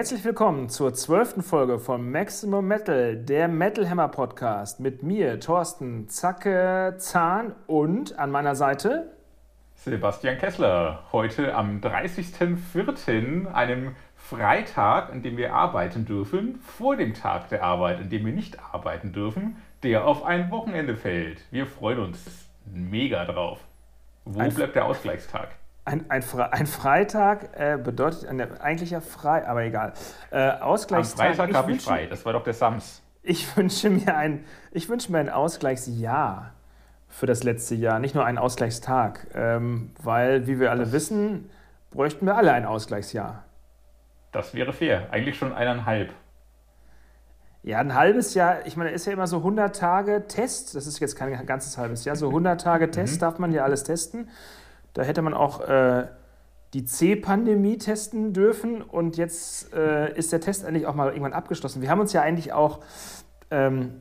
Herzlich willkommen zur zwölften Folge von Maximum Metal, der Metal Hammer Podcast mit mir, Thorsten Zacke Zahn und an meiner Seite Sebastian Kessler. Heute am 30.04., einem Freitag, an dem wir arbeiten dürfen, vor dem Tag der Arbeit, an dem wir nicht arbeiten dürfen, der auf ein Wochenende fällt. Wir freuen uns mega drauf. Wo ein bleibt der Ausgleichstag? Ein, ein, Fre ein Freitag äh, bedeutet eigentlich ja frei, aber egal. Äh, Ausgleichstag. Am Freitag habe ich frei, das war doch der Sams. Ich wünsche mir ein, ich wünsche mir ein Ausgleichsjahr für das letzte Jahr, nicht nur einen Ausgleichstag. Ähm, weil, wie wir alle das wissen, bräuchten wir alle ein Ausgleichsjahr. Das wäre fair. Eigentlich schon eineinhalb. Ja, ein halbes Jahr, ich meine, ist ja immer so 100 Tage Test, das ist jetzt kein ganzes halbes Jahr, so 100 Tage Test mhm. darf man ja alles testen. Da hätte man auch äh, die C-Pandemie testen dürfen und jetzt äh, ist der Test eigentlich auch mal irgendwann abgeschlossen. Wir haben uns ja eigentlich auch, ähm,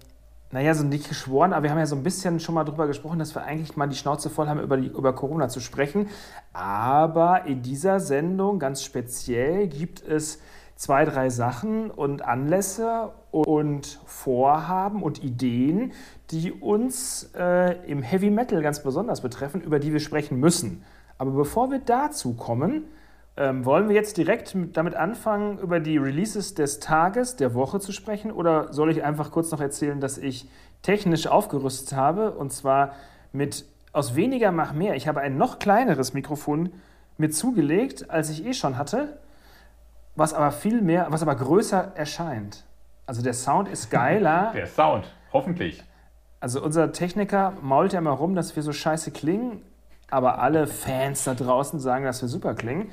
naja, so nicht geschworen, aber wir haben ja so ein bisschen schon mal drüber gesprochen, dass wir eigentlich mal die Schnauze voll haben, über, die, über Corona zu sprechen. Aber in dieser Sendung ganz speziell gibt es zwei, drei Sachen und Anlässe und Vorhaben und Ideen, die uns äh, im Heavy Metal ganz besonders betreffen, über die wir sprechen müssen. Aber bevor wir dazu kommen, ähm, wollen wir jetzt direkt damit anfangen, über die Releases des Tages, der Woche zu sprechen? Oder soll ich einfach kurz noch erzählen, dass ich technisch aufgerüstet habe und zwar mit aus weniger mach mehr. Ich habe ein noch kleineres Mikrofon mir zugelegt, als ich eh schon hatte was aber viel mehr, was aber größer erscheint. Also der Sound ist geiler. Der Sound, hoffentlich. Also unser Techniker mault ja immer rum, dass wir so scheiße klingen, aber alle Fans da draußen sagen, dass wir super klingen.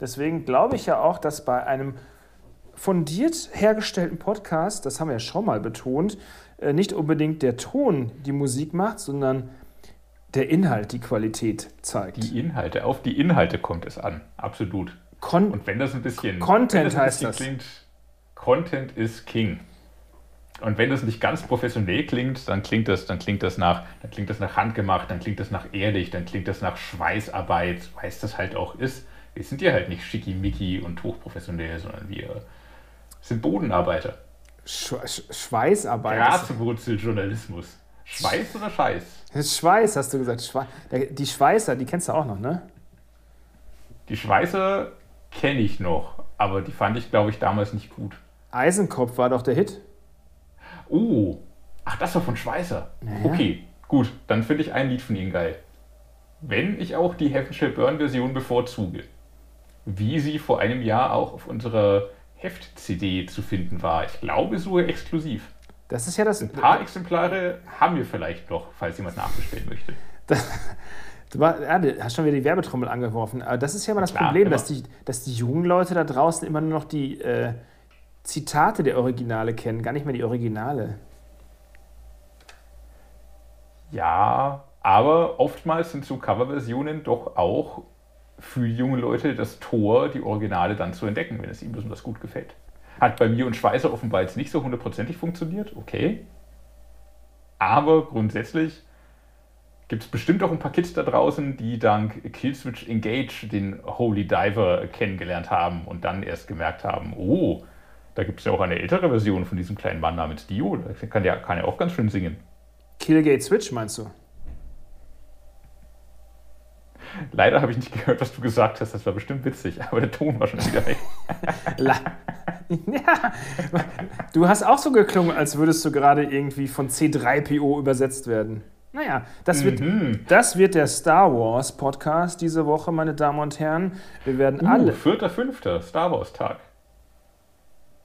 Deswegen glaube ich ja auch, dass bei einem fundiert hergestellten Podcast, das haben wir ja schon mal betont, äh, nicht unbedingt der Ton die Musik macht, sondern der Inhalt die Qualität zeigt. Die Inhalte, auf die Inhalte kommt es an, absolut. Con und wenn das ein bisschen Content das heißt das. Klingt, Content ist King. Und wenn das nicht ganz professionell klingt, dann klingt das, dann klingt das nach, dann klingt das nach handgemacht, dann klingt das nach ehrlich, dann klingt das nach Schweißarbeit, weil es das halt auch ist. Wir sind ja halt nicht schickimicki und hochprofessionell, sondern wir sind Bodenarbeiter. Sch Schweißarbeit. Graswurzeljournalismus. Schweiß oder Scheiß? Schweiß, hast du gesagt. Schwe die Schweißer, die kennst du auch noch, ne? Die Schweißer kenne ich noch, aber die fand ich, glaube ich, damals nicht gut. Eisenkopf war doch der Hit. Oh, ach, das war von Schweißer. Naja. Okay, gut, dann finde ich ein Lied von ihnen geil. Wenn ich auch die Heaven Shall Burn Version bevorzuge, wie sie vor einem Jahr auch auf unserer Heft-CD zu finden war. Ich glaube sogar exklusiv. Das ist ja das. Ein paar Exemplare haben wir vielleicht noch, falls jemand nachbestellen möchte. Das, Du, hast schon wieder die Werbetrommel angeworfen. Aber das ist ja immer das Klar, Problem, dass die, dass die jungen Leute da draußen immer nur noch die äh, Zitate der Originale kennen, gar nicht mehr die Originale. Ja, aber oftmals sind so Coverversionen doch auch für junge Leute das Tor, die Originale dann zu entdecken, wenn es ihnen besonders gut gefällt. Hat bei mir und Schweißer offenbar jetzt nicht so hundertprozentig funktioniert, okay. Aber grundsätzlich gibt es bestimmt auch ein paar Kids da draußen, die dank Killswitch Engage den Holy Diver kennengelernt haben und dann erst gemerkt haben, oh, da gibt es ja auch eine ältere Version von diesem kleinen Mann namens Dio. Da kann ja, kann ja auch ganz schön singen. Killgate Switch meinst du? Leider habe ich nicht gehört, was du gesagt hast. Das war bestimmt witzig, aber der Ton war schon wieder weg. ja, du hast auch so geklungen, als würdest du gerade irgendwie von C3PO übersetzt werden. Naja, das wird, mhm. das wird der Star Wars Podcast diese Woche, meine Damen und Herren. Wir werden uh, alle. 4.5. Star Wars Tag.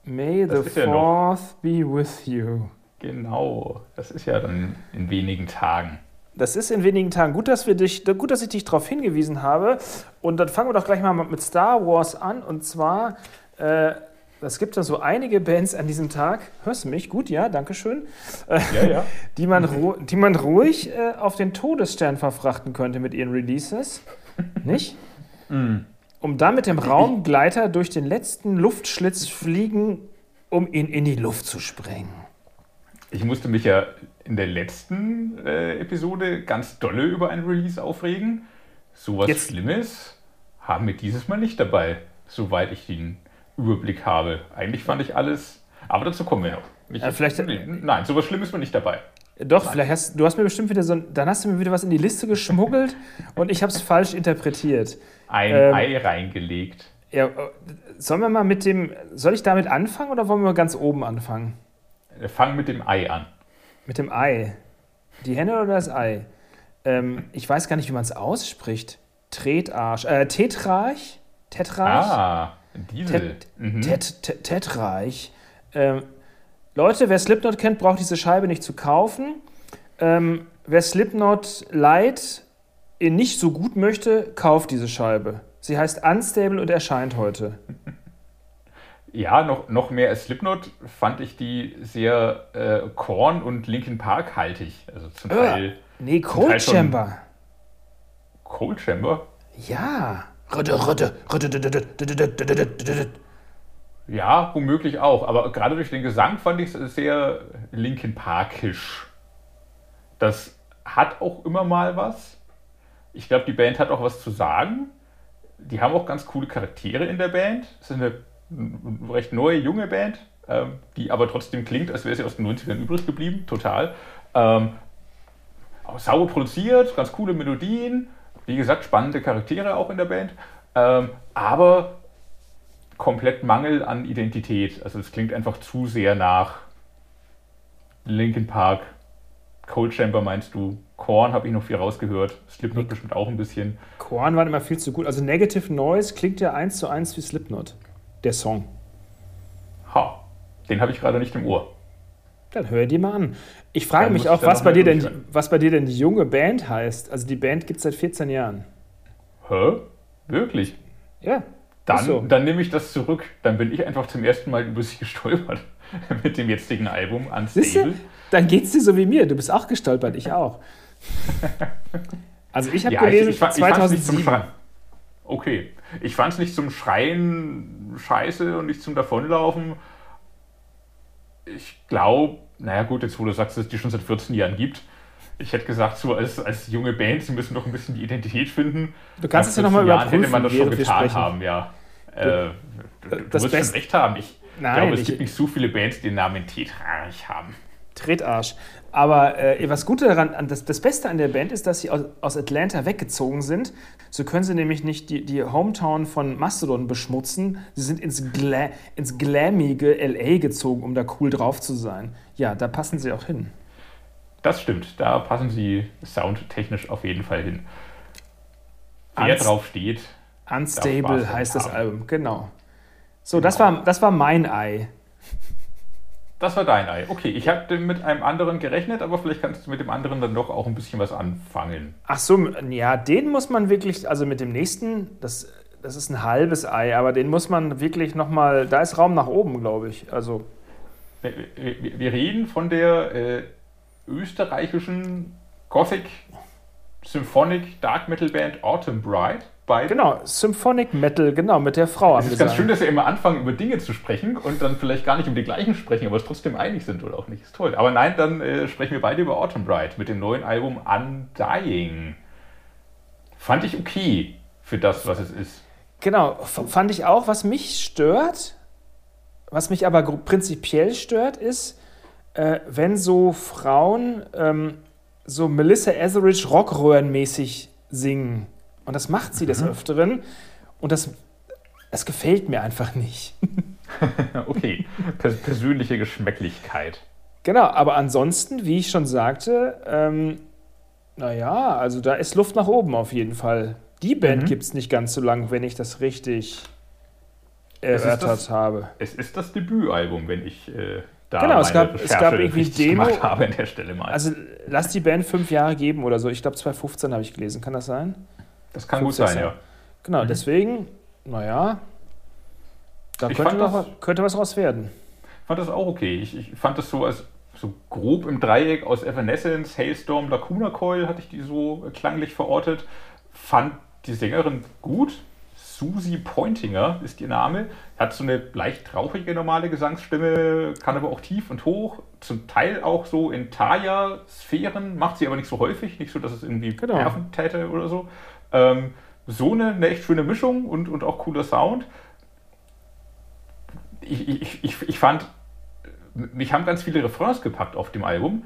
May das the Fourth ja be with you. Genau, das ist ja dann in wenigen Tagen. Das ist in wenigen Tagen. Gut, dass, wir dich, gut, dass ich dich darauf hingewiesen habe. Und dann fangen wir doch gleich mal mit Star Wars an. Und zwar äh, es gibt da so einige Bands an diesem Tag, hörst du mich? Gut, ja, danke schön. Ja, ja. die, man die man ruhig äh, auf den Todesstern verfrachten könnte mit ihren Releases. Nicht? Mm. Um dann mit dem Raumgleiter durch den letzten Luftschlitz fliegen, um ihn in die Luft zu sprengen. Ich musste mich ja in der letzten äh, Episode ganz dolle über ein Release aufregen. Sowas Jetzt. Schlimmes haben wir dieses Mal nicht dabei, soweit ich ihn Überblick habe. Eigentlich fand ich alles, aber dazu kommen wir noch. Ja, vielleicht- nee, nein, sowas Schlimmes war nicht dabei. Doch, vielleicht hast du hast mir bestimmt wieder so ein, dann hast du mir wieder was in die Liste geschmuggelt und ich habe es falsch interpretiert. Ein Ähm, Ei reingelegt. Ja, äh, sollen wir mal mit dem, soll ich damit anfangen oder wollen wir ganz oben anfangen? Fang mit dem Ei an. Mit dem Ei. Die Henne oder das Ei? Ähm, ich weiß gar nicht, wie man es ausspricht. Tretarsch. Äh, Tetrarch? Tetrarch? Ah, Diesel. Tet, Mhm. Tet, Tet, Tetrarch. Ähm, Leute, wer Slipknot kennt, braucht diese Scheibe nicht zu kaufen. Ähm, wer Slipknot ihn nicht so gut möchte, kauft diese Scheibe. Sie heißt Unstable und erscheint heute. Ja, noch, noch mehr als Slipknot fand ich die sehr äh, Korn und Linkin Park haltig. Also zum Teil Nee, Cold Chamber. Cold Chamber. Ja. Ja, womöglich auch. Aber gerade durch den Gesang fand ich es sehr Linkin Parkisch. Das hat auch immer mal was. Ich glaube, die Band hat auch was zu sagen. Die haben auch ganz coole Charaktere in der Band. Es ist eine recht neue, junge Band, ähm, die aber trotzdem klingt, als wäre sie aus den 90ern übrig geblieben. Total. Ähm, auch sauber produziert, ganz coole Melodien. Wie gesagt, spannende Charaktere auch in der Band. Ähm, aber komplett Mangel an Identität. Also es klingt einfach zu sehr nach Linkin Park. Cold Chamber meinst du? Korn habe ich noch viel rausgehört. Slipknot bestimmt auch ein bisschen. Korn waren immer viel zu gut. Also Negative Noise klingt ja eins zu eins wie Slipknot. Der Song. Ha, den habe ich gerade nicht im Ohr. Dann hör dir mal an. Ich frage Dann mich auch, was bei, dir denn, was bei dir denn die junge Band heißt. Also die Band gibt es seit 14 Jahren. Hä? Wirklich? Ja. Dann, so. dann nehme ich das zurück. Dann bin ich einfach zum ersten Mal über sie gestolpert mit dem jetzigen Album? Unstable. Dann geht's dir so wie mir. Du bist auch gestolpert, ich auch. Also ich habe Ja, ich, gelesen, ich, ich nicht zum 2007. Schreien. Okay. Ich fand es nicht zum Schreien scheiße und nicht zum Davonlaufen. Ich glaube, naja gut, jetzt wo du sagst, dass es die schon seit 14 Jahren gibt. Ich hätte gesagt, so als, als junge Band, sie müssen noch ein bisschen die Identität finden. Du kannst es ja noch mal 14 Jahren überprüfen, hätte man das schon getan haben, ja. Äh, du du das wirst schon recht haben. Ich Nein, glaube, es ich- gibt nicht so viele Bands, die den Namen Tetrarch haben. Tretarsch. Aber äh, was Gute daran, an das, das Beste an der Band ist, dass sie aus, aus Atlanta weggezogen sind. So können sie nämlich nicht die, die Hometown von Mastodon beschmutzen. Sie sind ins, Gla ins glammige LA gezogen, um da cool drauf zu sein. Ja, da passen sie auch hin. Das stimmt, da passen sie soundtechnisch auf jeden Fall hin. Wer Unst- drauf steht, Unstable heißt das. Album, genau. So, das, war, das war mein Ei. Das war dein Ei. Okay, ich hatte mit einem anderen gerechnet, aber vielleicht kannst du mit dem anderen dann doch auch ein bisschen was anfangen. Ach so, ja, den muss man wirklich, also mit dem nächsten, das, das ist ein halbes Ei, aber den muss man wirklich nochmal, da ist Raum nach oben, glaube ich. Also, Wir, wir, wir reden von der äh, österreichischen Gothic Symphonic Dark Metal Band Autumn Bride. Bei genau, Symphonic Metal, genau, mit der Frau Es ist ganz schön, dass wir immer anfangen, über Dinge zu sprechen und dann vielleicht gar nicht um die gleichen sprechen, aber es trotzdem einig sind oder auch nicht. Ist toll. Aber nein, dann äh, sprechen wir beide über Autumn Bride mit dem neuen Album Undying. Fand ich okay für das, was es ist. Genau, fand ich auch, was mich stört, was mich aber prinzipiell stört, ist, äh, wenn so Frauen ähm, so Melissa Etheridge Rockröhrenmäßig singen. Und das macht sie des Öfteren. Und das, das gefällt mir einfach nicht. Okay, Pers persönliche Geschmäcklichkeit. Genau, aber ansonsten, wie ich schon sagte, ähm, naja, also da ist Luft nach oben auf jeden Fall. Die Band Mhm. gibt es nicht ganz so lang, wenn ich das richtig Es erörtert das- habe. Es ist das Debütalbum, wenn ich äh, da Genau, es gab- es gab irgendwie Demo- gemacht habe an der Stelle mal. Also lass die Band fünf Jahre geben oder so. Ich glaube 2015 habe ich gelesen. Kann das sein? Das kann gut 15. sein, ja. Genau, deswegen, naja, da Ich könnte, noch, das- was- könnte was raus werden. fand das auch okay. Ich, ich fand das so als so grob im Dreieck aus Evanescence, Hailstorm, Lacuna Coil hatte ich die so klanglich verortet. Fand die Sängerin gut. Susie Pointinger ist ihr Name. Hat so eine leicht rauchige normale Gesangsstimme, kann aber auch tief und hoch. Zum Teil auch so in Taya-Sphären, macht sie aber nicht so häufig. Nicht so, dass es irgendwie Genau. nerven täte oder so. Ähm, so eine, eine echt schöne Mischung und, und auch cooler Sound ich, ich, ich, ich fand, mich haben ganz viele Refrains gepackt auf dem Album,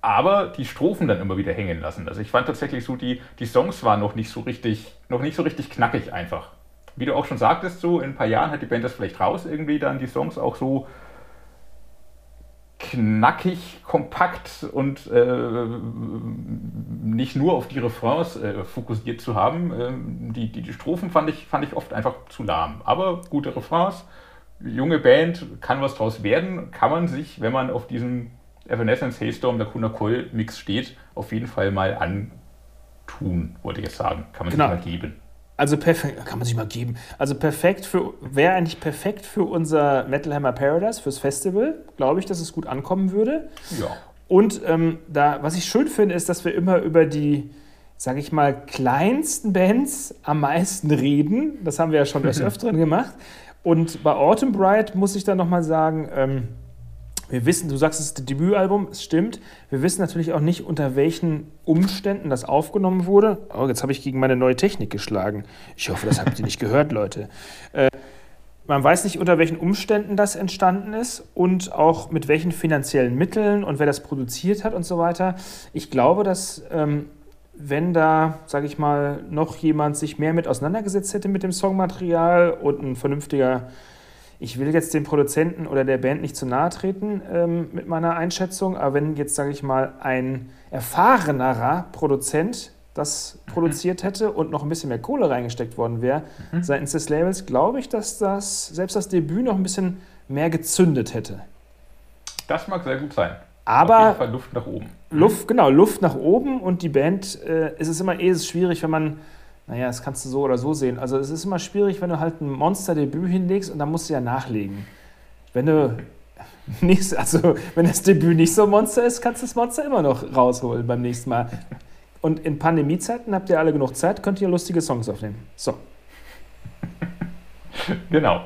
aber die Strophen dann immer wieder hängen lassen. Also ich fand tatsächlich so, die, die Songs waren noch nicht so richtig, noch nicht so richtig knackig einfach. Wie du auch schon sagtest, so in ein paar Jahren hat die Band das vielleicht raus, irgendwie dann die Songs auch so knackig, kompakt und äh, nicht nur auf die Refrains äh, fokussiert zu haben. Ähm, die, die, die Strophen fand ich, fand ich oft einfach zu lahm. Aber gute Refrains, junge Band, kann was draus werden, kann man sich, wenn man auf diesem Evanescence Haystorm der Kuna Coil Mix steht, auf jeden Fall mal antun, wollte ich jetzt sagen. Kann man genau. sich mal geben. Also perfekt, kann man sich mal geben. Also perfekt für, wäre eigentlich perfekt für unser Metal Hammer Paradise, fürs Festival. Glaube ich, dass es gut ankommen würde. Ja. Und ähm, da, was ich schön finde, ist, dass wir immer über die, sage ich mal, kleinsten Bands am meisten reden. Das haben wir ja schon des Öfteren gemacht. Und bei Autumn Bright muss ich dann nochmal sagen, ähm, wir wissen, du sagst, es ist das Debütalbum, es stimmt. Wir wissen natürlich auch nicht, unter welchen Umständen das aufgenommen wurde. Oh, jetzt habe ich gegen meine neue Technik geschlagen. Ich hoffe, das habt ihr nicht gehört, Leute. Äh, man weiß nicht, unter welchen Umständen das entstanden ist und auch mit welchen finanziellen Mitteln und wer das produziert hat und so weiter. Ich glaube, dass ähm, wenn da, sage ich mal, noch jemand sich mehr mit auseinandergesetzt hätte mit dem Songmaterial und ein vernünftiger ich will jetzt dem Produzenten oder der Band nicht zu nahe treten ähm, mit meiner Einschätzung, aber wenn jetzt, sage ich mal, ein erfahrenerer Produzent das mhm. produziert hätte und noch ein bisschen mehr Kohle reingesteckt worden wäre mhm. seitens des Labels, glaube ich, dass das selbst das Debüt noch ein bisschen mehr gezündet hätte. Das mag sehr gut sein. Aber Luft nach oben. Luft, genau, Luft nach oben und die Band, äh, es ist immer eh schwierig, wenn man naja, das kannst du so oder so sehen. Also es ist immer schwierig, wenn du halt ein Monster-Debüt hinlegst und dann musst du ja nachlegen. Wenn du nicht, also wenn das Debüt nicht so Monster ist, kannst du das Monster immer noch rausholen beim nächsten Mal. Und in Pandemiezeiten habt ihr alle genug Zeit, könnt ihr lustige Songs aufnehmen. So. Genau.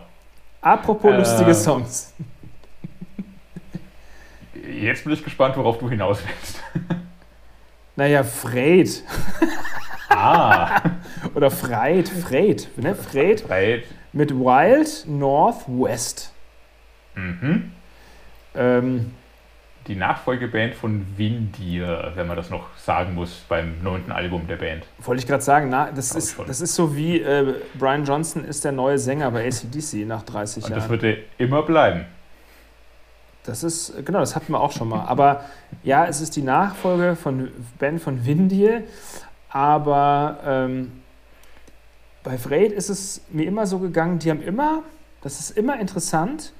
Apropos äh, lustige Songs. Jetzt bin ich gespannt, worauf du hinaus willst. Naja, Fred. Ah. Oder Freit, Freit, ne? Freit. Freit. Mit Wild Northwest. Mhm. Ähm, die Nachfolgeband von Windir, wenn man das noch sagen muss, beim neunten Album der Band. Wollte ich gerade sagen, na, das, ist, das ist so wie äh, Brian Johnson ist der neue Sänger bei ACDC nach 30 Und Jahren. das wird er immer bleiben. Das ist, genau, das hatten wir auch schon mal. Aber ja, es ist die Nachfolge von Band von Windir. Aber ähm, bei Freyd ist es mir immer so gegangen, die haben immer, das ist immer interessant,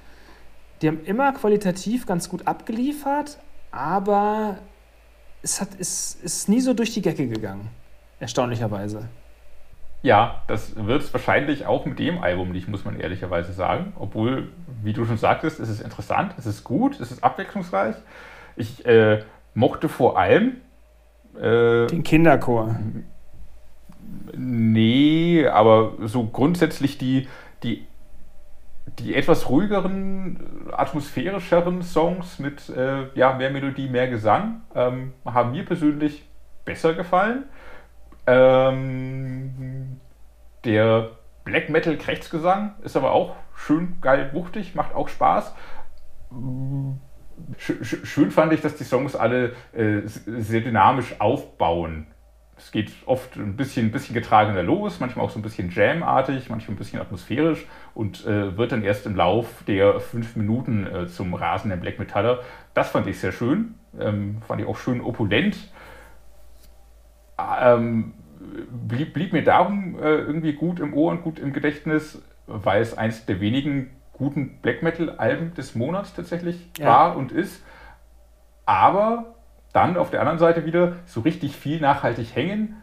die haben immer qualitativ ganz gut abgeliefert, aber es hat, ist, ist nie so durch die Decke gegangen, erstaunlicherweise. Ja, das wird es wahrscheinlich auch mit dem Album nicht, muss man ehrlicherweise sagen. Obwohl, wie du schon sagtest, es ist interessant, es ist gut, es ist abwechslungsreich. Ich äh, mochte vor allem äh, Den Kinderchor. Nee, aber so grundsätzlich die, die, die etwas ruhigeren, atmosphärischeren Songs mit äh, ja, mehr Melodie, mehr Gesang ähm, haben mir persönlich besser gefallen. Ähm, der Black Metal Krechtsgesang ist aber auch schön geil wuchtig, macht auch Spaß schön fand ich, dass die Songs alle äh, sehr dynamisch aufbauen. Es geht oft ein bisschen, ein bisschen getragener los, manchmal auch so ein bisschen Jam-artig, manchmal ein bisschen atmosphärisch und äh, wird dann erst im Lauf der fünf Minuten äh, zum rasenden Black Metaller. Das fand ich sehr schön, ähm, fand ich auch schön opulent. Ähm, blieb, blieb mir darum äh, irgendwie gut im Ohr und gut im Gedächtnis, weil es eins der wenigen guten Black Metal-Alben des Monats tatsächlich ja. war und ist. Aber dann auf der anderen Seite wieder so richtig viel nachhaltig hängen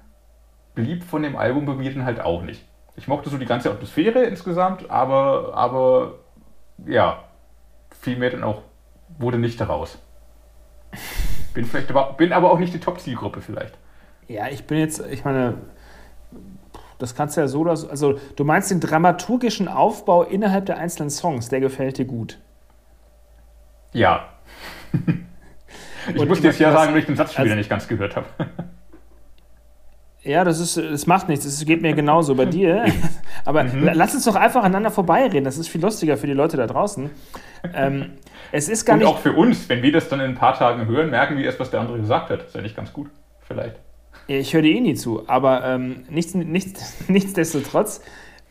blieb von dem Album bei mir dann halt auch nicht. Ich mochte so die ganze Atmosphäre insgesamt, aber, aber ja, viel mehr dann auch wurde nicht daraus. Bin, vielleicht aber, bin aber auch nicht die Top-Zielgruppe vielleicht. Ja, ich bin jetzt, ich meine, das kannst du ja so, also du meinst den dramaturgischen Aufbau innerhalb der einzelnen Songs, der gefällt dir gut. Ja. ich muss jetzt ja sagen, wenn ich den Satz schon wieder nicht ganz gehört habe. Ja, das, ist, das macht nichts. Das geht mir genauso bei dir. Aber mhm. lass uns doch einfach aneinander vorbeireden. Das ist viel lustiger für die Leute da draußen. Ähm, es ist gar Und nicht. auch für uns, wenn wir das dann in ein paar Tagen hören, merken wir erst, was der andere gesagt hat. Das ist ja nicht ganz gut, vielleicht. Ich höre dir eh nie zu, aber ähm, nichts, nichts, nichtsdestotrotz,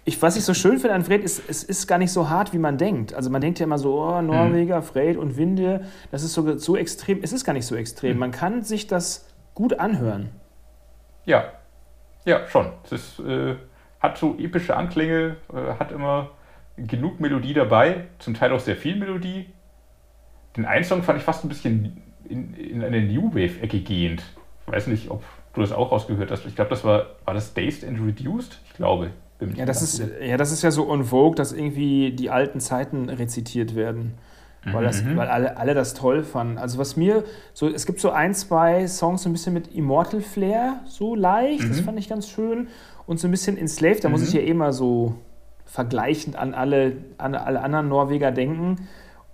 ich, was ich so schön finde an Fred, ist, es ist gar nicht so hart, wie man denkt. Also man denkt ja immer so, oh, Norweger. Fred und Winde, das ist so, so extrem. Es ist gar nicht so extrem. Mhm. Man kann sich das gut anhören. Ja, ja, schon. Es ist, äh, hat so epische Anklänge, äh, hat immer genug Melodie dabei, zum Teil auch sehr viel Melodie. Den einen Song fand ich fast ein bisschen in, in eine New Wave-Ecke gehend. Ich weiß nicht, ob du das auch rausgehört hast. Ich glaube, das war, war das Dazed and Reduced? Ich glaube. Ja das, ist, ja, das ist ja so on vogue, dass irgendwie die alten Zeiten rezitiert werden. Weil, das, mhm. weil alle, alle das toll fanden. Also was mir, so, es gibt so ein, zwei Songs so ein bisschen mit Immortal Flair, so leicht, mhm. das fand ich ganz schön. Und so ein bisschen Enslaved, da mhm. muss ich ja immer so vergleichend an alle, an alle anderen Norweger denken.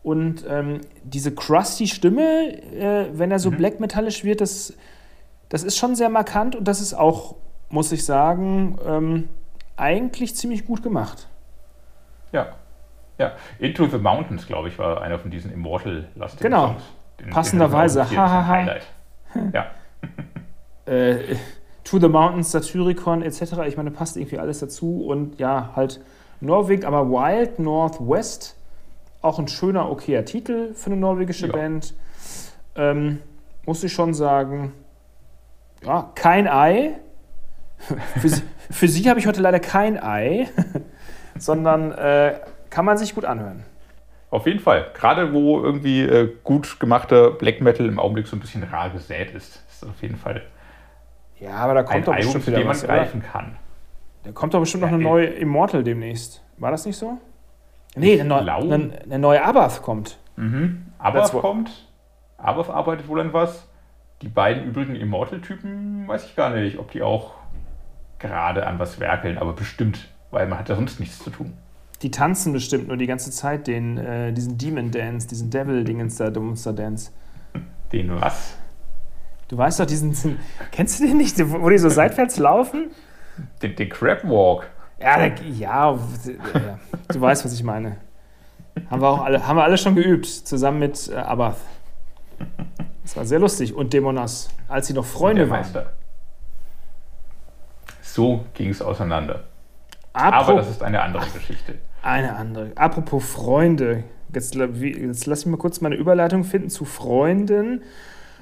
Und ähm, diese crusty Stimme, äh, wenn er so mhm. black metallisch wird, das, das ist schon sehr markant und das ist auch, muss ich sagen, ähm, eigentlich ziemlich gut gemacht. Ja. Ja, Into the Mountains, glaube ich, war einer von diesen Immortal-lastigen genau. Songs. Genau, passenderweise. Hahaha. ja. äh, to the Mountains, Satyricon etc. Ich meine, passt irgendwie alles dazu und ja, halt Norwegen, aber Wild Northwest, auch ein schöner, okayer Titel für eine norwegische ja. Band. Ähm, muss ich schon sagen, ja, kein Ei. für, sie, für sie habe ich heute leider kein Ei, sondern äh, kann man sich gut anhören. Auf jeden Fall. Gerade wo irgendwie äh, gut gemachter Black Metal im Augenblick so ein bisschen rar gesät ist, ist das auf jeden Fall. Ja, aber da kommt doch bestimmt wieder den man greifen kann. Da kommt doch bestimmt ja, noch eine neue Immortal demnächst. War das nicht so? Nee, eine, neu, eine, eine, neue Abath kommt. Mhm. Abath kommt. Abath arbeitet wohl an was. Die beiden übrigen Immortal-Typen weiß ich gar nicht, ob die auch gerade an was werkeln, aber bestimmt, weil man hat ja sonst nichts zu tun. Die tanzen bestimmt nur die ganze Zeit den, äh, diesen Demon Dance, diesen Devil-Dingens da, Monster Dance. Den was? Du weißt doch diesen. Kennst du den nicht, wo die so seitwärts laufen? Den, den Crab Walk. Ja, der, ja, ja, du weißt, was ich meine. Haben wir auch alle, haben wir alle schon geübt, zusammen mit äh, Abath. Das war sehr lustig. Und Dämonas, als sie noch Freunde waren. So ging es auseinander. Apro Aber das ist eine andere Geschichte. Eine andere. Apropos Freunde. Jetzt, jetzt lass ich mal kurz meine Überleitung finden zu Freunden.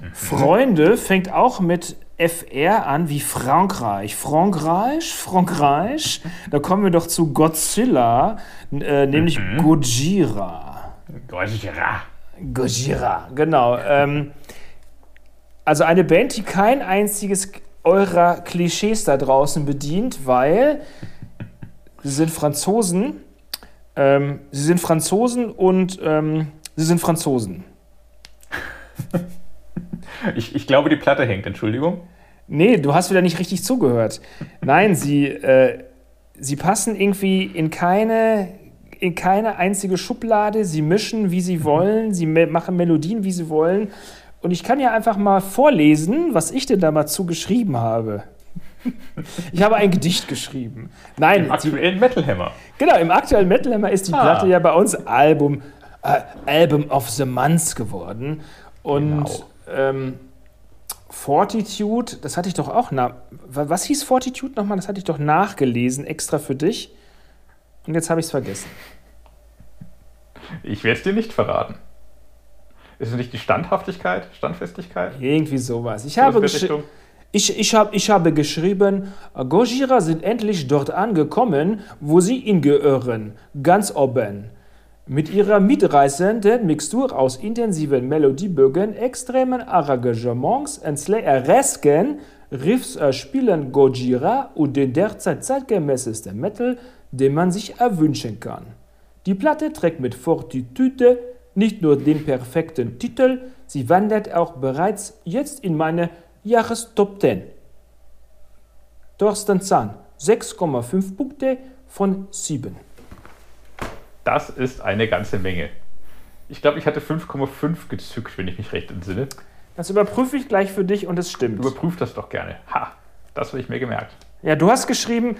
Mhm. Freunde fängt auch mit FR an wie Frankreich. Frankreich, Frankreich. Da kommen wir doch zu Godzilla, äh, nämlich mhm. Gojira. Gojira. Gojira, genau. Ähm, also eine Band, die kein einziges eurer Klischees da draußen bedient, weil sie sind Franzosen. Ähm, sie sind Franzosen und ähm, sie sind Franzosen. Ich, ich glaube, die Platte hängt, Entschuldigung. Nee, du hast wieder nicht richtig zugehört. Nein, sie, äh, sie passen irgendwie in keine, in keine einzige Schublade. Sie mischen, wie sie wollen. Sie me machen Melodien, wie sie wollen. Und ich kann ja einfach mal vorlesen, was ich denn da mal zugeschrieben habe. Ich habe ein Gedicht geschrieben. Nein, Im aktuellen Metal Hammer. Genau, im aktuellen Metal Hammer ist die ah. Platte ja bei uns Album, äh, Album of the Month geworden. Und genau. ähm, Fortitude, das hatte ich doch auch nach. Was hieß Fortitude nochmal? Das hatte ich doch nachgelesen, extra für dich. Und jetzt habe ich es vergessen. Ich werde es dir nicht verraten. Ist es nicht die Standhaftigkeit, Standfestigkeit? Irgendwie sowas. Ich habe, ich, ich, hab, ich habe geschrieben, Gojira sind endlich dort angekommen, wo sie hingehören, ganz oben. Mit ihrer mitreißenden Mixtur aus intensiven Melodiebögen, extremen Arrangements und slayeresken Riffs spielen Gojira und den derzeit zeitgemäßesten Metal, den man sich erwünschen kann. Die Platte trägt mit Fortitude nicht nur den perfekten Titel, sie wandert auch bereits jetzt in meine Jahrestop 10. Thorsten Zahn, 6,5 Punkte von 7. Das ist eine ganze Menge. Ich glaube, ich hatte 5,5 gezückt, wenn ich mich recht entsinne. Das überprüfe ich gleich für dich und es stimmt. Überprüf das doch gerne. Ha. Das habe ich mir gemerkt. Ja, du hast geschrieben,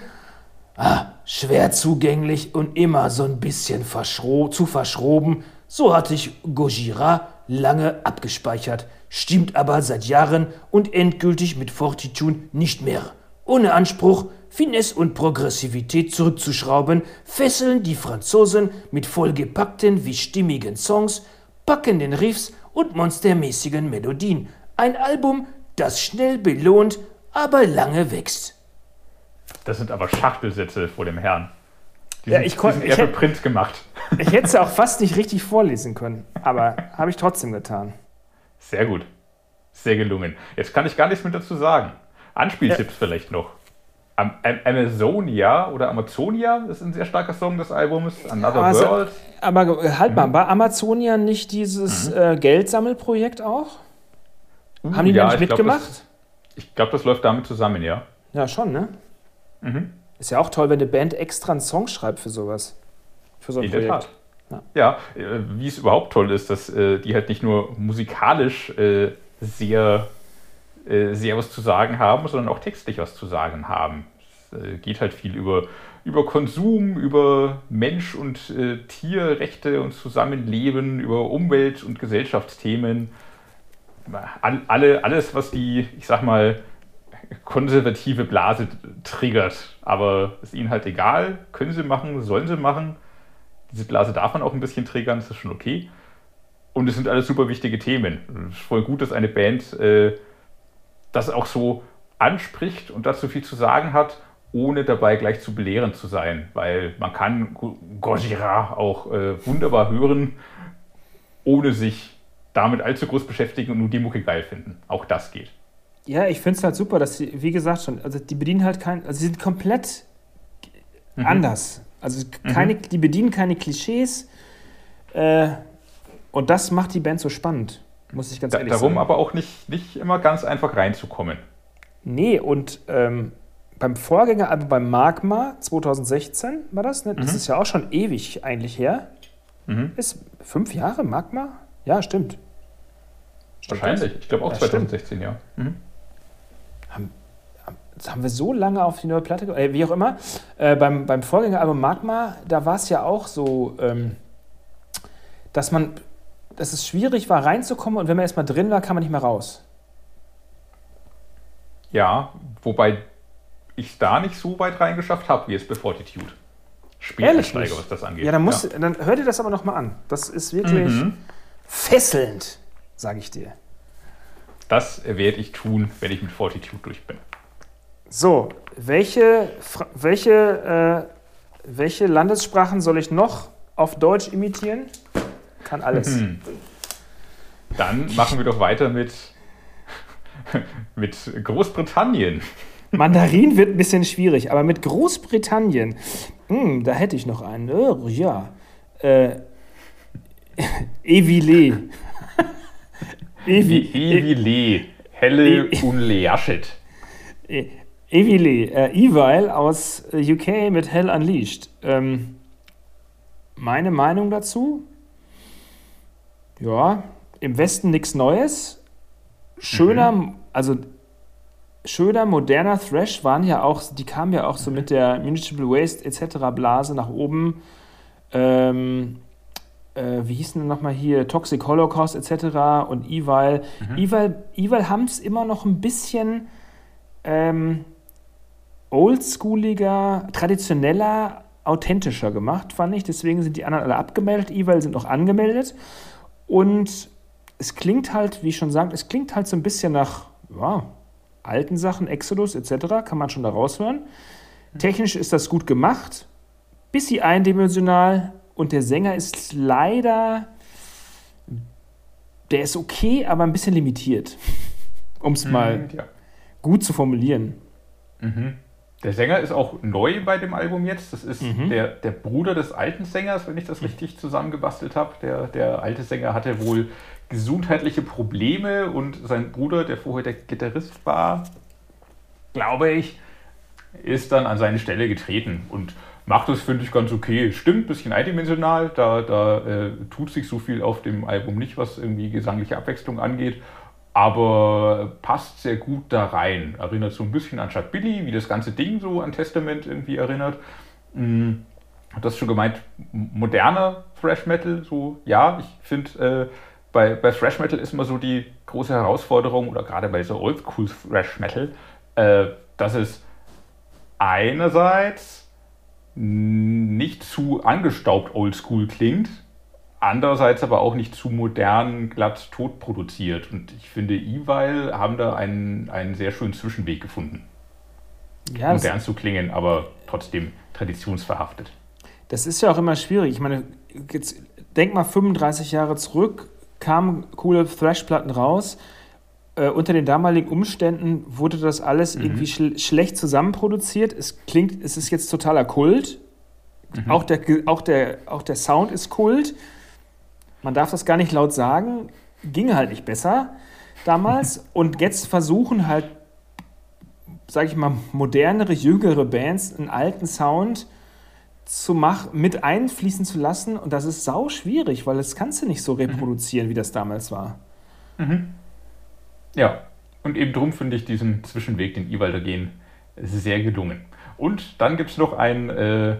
ah, schwer zugänglich und immer so ein bisschen verschro zu verschroben. So hatte ich Gojira lange abgespeichert, stimmt aber seit Jahren und endgültig mit Fortitude nicht mehr. Ohne Anspruch, Finesse und Progressivität zurückzuschrauben, fesseln die Franzosen mit vollgepackten wie stimmigen Songs, packenden Riffs und monstermäßigen Melodien. Ein Album, das schnell belohnt, aber lange wächst. Das sind aber Schachtelsätze vor dem Herrn. Ja, ich konnte eher für Print gemacht. Ich hätte es auch fast nicht richtig vorlesen können, aber habe ich trotzdem getan. Sehr gut. Sehr gelungen. Jetzt kann ich gar nichts mehr dazu sagen. Anspieltipps ja. vielleicht noch. Am Amazonia oder Amazonia ist ein sehr starker Song des Albums. Another also, World. Aber halt mal, mhm. war Amazonia nicht dieses mhm. äh, Geldsammelprojekt auch? Uh, Haben die ja, da nicht mitgemacht? Glaub, das, ich glaube, das läuft damit zusammen, ja. Ja, schon, ne? Mhm. Ist ja auch toll, wenn eine Band extra einen Song schreibt für sowas. Für so ein In Projekt. Der Tat. Ja, ja äh, wie es überhaupt toll ist, dass äh, die halt nicht nur musikalisch äh, sehr äh, sehr was zu sagen haben, sondern auch textlich was zu sagen haben. Es äh, geht halt viel über, über Konsum, über Mensch- und äh, Tierrechte und Zusammenleben, über Umwelt- und Gesellschaftsthemen. All, alle, alles, was die, ich sag mal, konservative Blase triggert. Aber ist ihnen halt egal, können sie machen, sollen sie machen. Diese Blase darf man auch ein bisschen triggern, das ist schon okay. Und es sind alles super wichtige Themen. Es ist voll gut, dass eine Band äh, das auch so anspricht und dazu viel zu sagen hat, ohne dabei gleich zu belehrend zu sein. Weil man kann Gojira auch äh, wunderbar hören, ohne sich damit allzu groß beschäftigen und nur die Mucke geil finden. Auch das geht. Ja, ich finde es halt super, dass sie, wie gesagt schon, also die bedienen halt kein, also sie sind komplett mhm. anders. Also keine, mhm. die bedienen keine Klischees äh, und das macht die Band so spannend muss ich ganz da, ehrlich darum sagen. Darum aber auch nicht, nicht immer ganz einfach reinzukommen. Nee, und ähm, beim Vorgänger, aber beim Magma 2016 war das, ne? das mhm. ist ja auch schon ewig eigentlich her. Mhm. Ist fünf Jahre Magma? Ja, stimmt. stimmt Wahrscheinlich, das? ich glaube auch ja, 2016, stimmt. ja. Mhm. Haben, haben wir so lange auf die neue Platte, äh, wie auch immer. Äh, beim, beim Vorgängeralbum Magma, da war es ja auch so, ähm, dass man dass es schwierig war, reinzukommen und wenn man erstmal drin war, kam man nicht mehr raus. Ja, wobei ich da nicht so weit reingeschafft habe, wie es bei Fortitude. Späteinsteiger, was das angeht. Ja, dann, musst, ja. dann hör dir das aber nochmal an. Das ist wirklich mhm. fesselnd, sage ich dir. Das werde ich tun, wenn ich mit Fortitude durch bin. So, welche, welche, äh, welche Landessprachen soll ich noch auf Deutsch imitieren? Kann alles. Mhm. Dann machen wir doch weiter mit, mit Großbritannien. Mandarin wird ein bisschen schwierig, aber mit Großbritannien, hm, da hätte ich noch einen. Oh, ja. Äh, Evile. Evi, Evile. Helle e Unleaschet. E Evile. Äh, Evil aus UK mit Hell Unleashed. Ähm, meine Meinung dazu? ja, im Westen nichts Neues. Schöner, mhm. also schöner, moderner Thrash waren ja auch, die kamen ja auch so mit der Municipal Waste etc. Blase nach oben. Ähm, äh, wie hießen denn nochmal hier? Toxic Holocaust etc. und Evil. Mhm. Evil, Evil haben es immer noch ein bisschen ähm, oldschooliger, traditioneller, authentischer gemacht, fand ich. Deswegen sind die anderen alle abgemeldet. Evil sind auch angemeldet. Und es klingt halt, wie ich schon sagte, es klingt halt so ein bisschen nach ja, alten Sachen, Exodus etc., kann man schon da raushören. Technisch ist das gut gemacht, bisschen eindimensional und der Sänger ist leider, der ist okay, aber ein bisschen limitiert, um es mhm, mal ja. gut zu formulieren. Mhm. Der Sänger ist auch neu bei dem Album jetzt. Das ist mhm. der, der Bruder des alten Sängers, wenn ich das richtig zusammengebastelt habe. Der, der alte Sänger hatte wohl gesundheitliche Probleme und sein Bruder, der vorher der Gitarrist war, glaube ich, ist dann an seine Stelle getreten und macht das, finde ich, ganz okay. Stimmt, ein bisschen eindimensional, da, da äh, tut sich so viel auf dem Album nicht, was irgendwie gesangliche Abwechslung angeht. aber passt sehr gut da rein. Erinnert so ein bisschen an Chuck Billy, wie das ganze Ding so an Testament irgendwie erinnert. Hm, das schon gemeint, moderner Thrash Metal, so ja, ich finde, äh, bei, bei Thrash Metal ist immer so die große Herausforderung, oder gerade bei so Oldschool Thrash Metal, äh, dass es einerseits nicht zu angestaubt Oldschool klingt, andererseits aber auch nicht zu modern, glatt tot produziert. Und ich finde, Evil haben da einen, einen sehr schönen Zwischenweg gefunden. Ja, modern zu klingen, aber trotzdem traditionsverhaftet. Das ist ja auch immer schwierig. Ich meine, jetzt denk mal 35 Jahre zurück, kamen coole Thrash-Platten raus. Äh, unter den damaligen Umständen wurde das alles mhm. irgendwie sch schlecht zusammenproduziert. Es klingt, es ist jetzt totaler Kult. Mhm. Auch, der, auch, der, auch der Sound ist Kult. Man darf das gar nicht laut sagen. Ging halt nicht besser damals. Und jetzt versuchen halt, sage ich mal, modernere, jüngere Bands einen alten Sound zu machen, mit einfließen zu lassen. Und das ist sau schwierig, weil das kannst du nicht so mhm. reproduzieren, mhm. wie das damals war. Mhm. Ja, und eben drum finde ich diesen Zwischenweg, den Iwalder gehen, sehr gelungen. Und dann gibt es noch ein äh,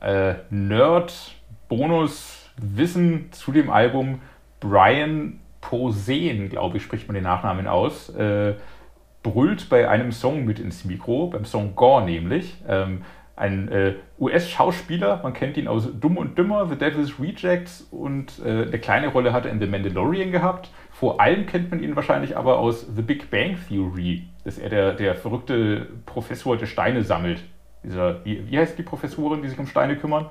äh, Nerd-Bonus-Wissen zu dem Album. Brian Posehn, glaube ich, spricht man den Nachnamen aus, äh, brüllt bei einem Song mit ins Mikro, beim Song Gore nämlich. Ähm, ein äh, US-Schauspieler, man kennt ihn aus Dumm und Dümmer, The Devil's Rejects und äh, eine kleine Rolle hat er in The Mandalorian gehabt. Vor allem kennt man ihn wahrscheinlich aber aus The Big Bang Theory, dass er der, der verrückte Professor, der Steine sammelt. Dieser, wie, wie heißt die Professorin, die sich um Steine kümmern?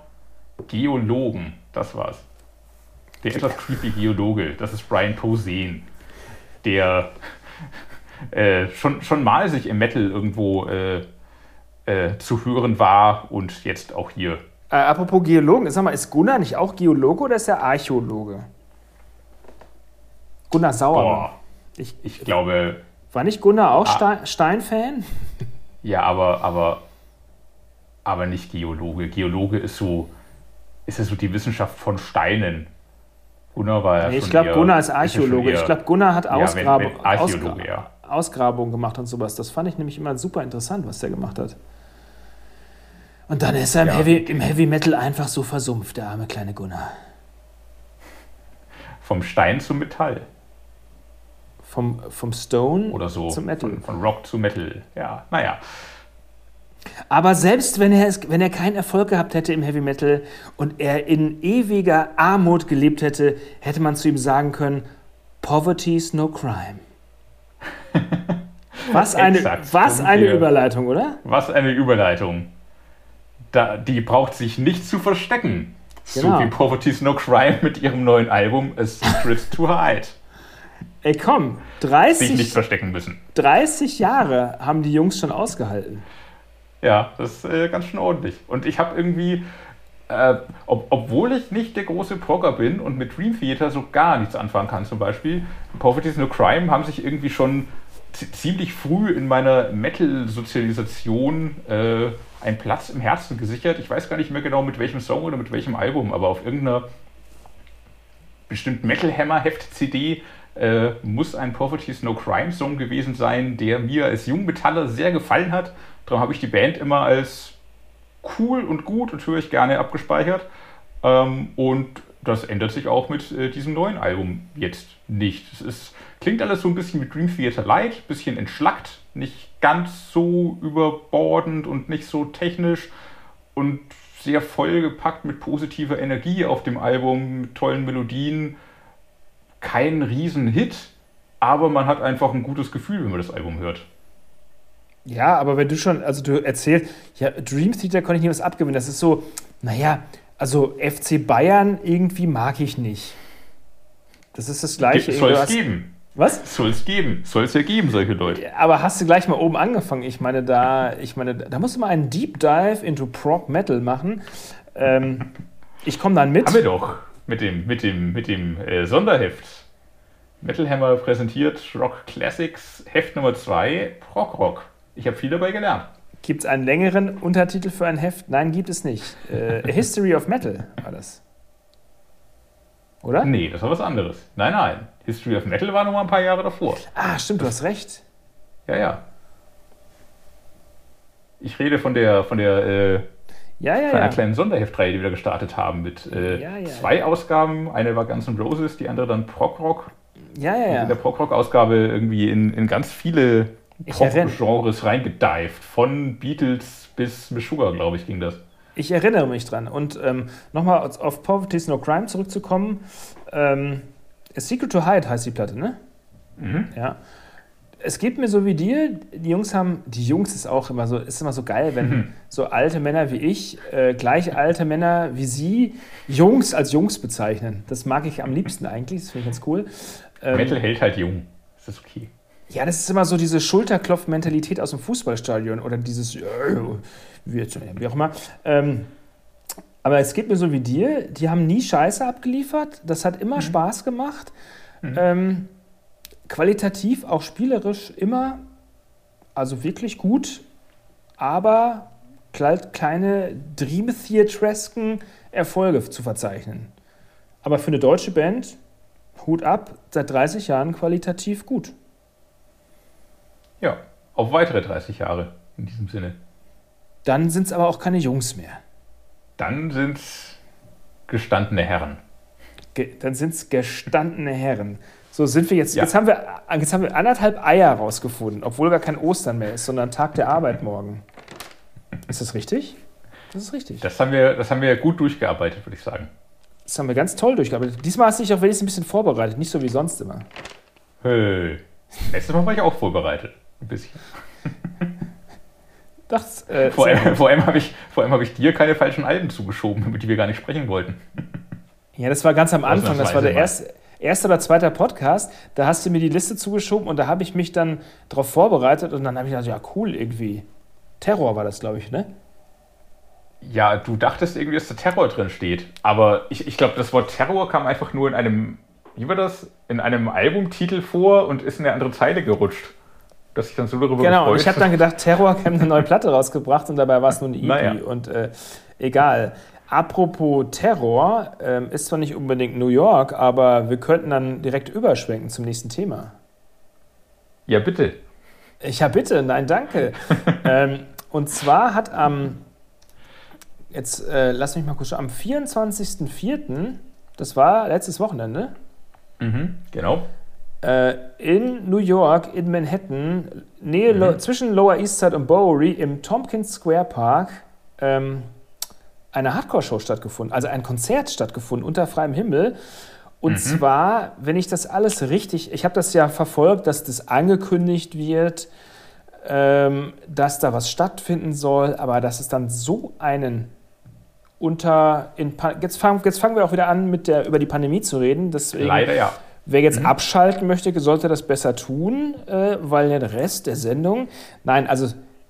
Geologen, das war's. Der etwas creepy Geologe, das ist Brian Posehn, der äh, schon, schon mal sich im Metal irgendwo äh, äh, zu hören war und jetzt auch hier. Äh, apropos Geologen, sag mal, ist Gunnar nicht auch Geologe oder ist er Archäologe? Gunnar Sauer. Ich, ich glaube. War nicht Gunnar auch ah, Stein-Fan? Ja, aber, aber, aber nicht Geologe. Geologe ist so, ist ja so die Wissenschaft von Steinen. Gunnar war ja nee, Ich glaube, Gunnar ist Archäologe. Ist ich glaube, Gunnar hat Ausgrabung, ja, wenn, wenn Ausgra ja. Ausgrabungen gemacht und sowas. Das fand ich nämlich immer super interessant, was der gemacht hat. Und dann ist er im, ja. Heavy, im Heavy Metal einfach so versumpft, der arme kleine Gunnar. Vom Stein zum Metall. Vom, vom Stone Oder so. zum Metal. Von, von Rock zu Metal. Ja, naja. Aber selbst wenn er, es, wenn er keinen Erfolg gehabt hätte im Heavy Metal und er in ewiger Armut gelebt hätte, hätte man zu ihm sagen können, Poverty's no crime. Was eine, was eine Überleitung, oder? Was eine Überleitung da, die braucht sich nicht zu verstecken. Genau. So wie Poverty's No Crime mit ihrem neuen Album A Secret to Hide. Ey, komm, 30. Sich nicht verstecken müssen. 30 Jahre haben die Jungs schon ausgehalten. Ja, das ist äh, ganz schön ordentlich. Und ich habe irgendwie, äh, ob, obwohl ich nicht der große Progger bin und mit Dream Theater so gar nichts anfangen kann, zum Beispiel, Poverty's No Crime haben sich irgendwie schon ziemlich früh in meiner Metal-Sozialisation äh, einen Platz im Herzen gesichert. Ich weiß gar nicht mehr genau mit welchem Song oder mit welchem Album, aber auf irgendeiner bestimmten Metal Hammer Heft CD äh, muss ein Poverty's No Crime Song gewesen sein, der mir als Jungmetaller sehr gefallen hat. Darum habe ich die Band immer als cool und gut und höre ich gerne abgespeichert. Ähm, und das ändert sich auch mit äh, diesem neuen Album jetzt nicht. Es ist, klingt alles so ein bisschen wie Dream Theater Light, bisschen entschlackt, nicht ganz so überbordend und nicht so technisch und sehr vollgepackt mit positiver Energie auf dem Album, mit tollen Melodien. Kein Riesenhit, aber man hat einfach ein gutes Gefühl, wenn man das Album hört. Ja, aber wenn du schon, also du erzählst, ja, Dream Theater konnte ich nie was abgewinnen. Das ist so, naja, also FC Bayern irgendwie mag ich nicht. Das ist das Gleiche. Soll es geben. Was? Soll es geben. Soll es ja geben, solche Leute. Aber hast du gleich mal oben angefangen? Ich meine, da, ich meine, da musst du mal einen Deep Dive into Prog Metal machen. Ähm, ich komme dann mit. Haben wir doch. Mit dem, mit dem, mit dem äh, Sonderheft. Metal Hammer präsentiert Rock Classics, Heft Nummer 2, Prog Rock. Ich habe viel dabei gelernt. Gibt es einen längeren Untertitel für ein Heft? Nein, gibt es nicht. Äh, A History of Metal war das. oder? Nee, das war was anderes. Nein, nein. History of Metal war noch mal ein paar Jahre davor. Ah, stimmt, du hast recht. Ja, ja. Ich rede von der, von der äh, Ja, ja, von einer ja. kleinen Sonderheftreihe, die wir gestartet haben mit äh, Ja, ja, zwei Ausgaben. Eine war Guns N' Roses, die andere dann Prog Rock. Ja, ja, In der ja. Prog Rock Ausgabe irgendwie in, in ganz viele Pop-Genres reingedived. Von Beatles bis Sugar, glaube ich, ging das. Ich erinnere mich dran. Und ähm, nochmal auf Poverty's No Crime zurückzukommen. Ähm, A Secret to Hide heißt die Platte, ne? Mhm. Ja. Es geht mir so wie dir. Die Jungs haben, die Jungs ist auch immer so, ist immer so geil, wenn Mhm. so alte Männer wie ich, äh, gleich alte Männer wie sie, Jungs als Jungs bezeichnen. Das mag ich am liebsten eigentlich. Das finde ich ganz cool. Ähm, Metal hält halt jung. Das ist okay. Ja, das ist immer so diese Schulterklopf-Mentalität aus dem Fußballstadion oder dieses, äh, wie, jetzt, wie auch immer. Ähm, aber es geht mir so wie dir, die haben nie Scheiße abgeliefert, das hat immer Spaß gemacht. Ähm, qualitativ, auch spielerisch immer, also wirklich gut, aber kle- kleine Dream Theatresken Erfolge zu verzeichnen. Aber für eine deutsche Band, Hut ab, seit 30 Jahren qualitativ gut. Ja, auf weitere 30 Jahre in diesem Sinne. Dann sind es aber auch keine Jungs mehr. Dann sind gestandene Herren. Ge dann sind es gestandene Herren. So sind wir jetzt. Ja. Jetzt, haben wir, jetzt haben wir anderthalb Eier rausgefunden, obwohl gar kein Ostern mehr ist, sondern Tag der Arbeit morgen. Ist das richtig? Das ist richtig. Das haben wir, das haben wir gut durchgearbeitet, würde ich sagen. Das haben wir ganz toll durchgearbeitet. Diesmal hast du dich auch wenigstens ein bisschen vorbereitet, nicht so wie sonst immer. Hey. Letztes Mal war ich auch vorbereitet. Ein bisschen. Das, äh, Vor allem, vor allem habe ich, vor allem habe ich dir keine falschen Alben zugeschoben, über die wir gar nicht sprechen wollten. ja, das war ganz am Anfang. Das war der erste, erste oder zweite Podcast. Da hast du mir die Liste zugeschoben und da habe ich mich dann darauf vorbereitet und dann habe ich gedacht, ja, cool irgendwie. Terror war das, glaube ich, ne? Ja, du dachtest irgendwie, dass da Terror drin steht. Aber ich, ich glaube, das Wort Terror kam einfach nur in einem, wie war das? In einem Albumtitel vor und ist in eine andere Zeile gerutscht. Dass ich dann so darüber Genau, und ich habe dann gedacht, Terror haben eine neue Platte rausgebracht und dabei war es nur eine EP. Naja. Und äh, egal. Apropos Terror, ähm, ist zwar nicht unbedingt New York, aber wir könnten dann direkt überschwenken zum nächsten Thema. Ja, bitte. Ja, bitte, nein, danke. ähm, und zwar hat am, jetzt äh, lass mich mal kurz schauen, am 24.04., das war letztes Wochenende, Mhm, genau. äh, in New York, in Manhattan, Nähe, Lo zwischen Lower East Side und Bowery im Tompkins Square Park ähm, eine Hardcore-Show stattgefunden, also ein Konzert stattgefunden unter freiem Himmel. Und zwar, wenn ich das alles richtig, ich habe das ja verfolgt, dass das angekündigt wird, ähm, dass da was stattfinden soll, aber dass es dann so einen unter in, Pa- jetzt fangen jetzt fangen wir auch wieder an mit der über die Pandemie zu reden, deswegen Leider ja. Wer jetzt abschalten möchte, sollte das besser tun, äh, weil der Rest der Sendung. Nein, also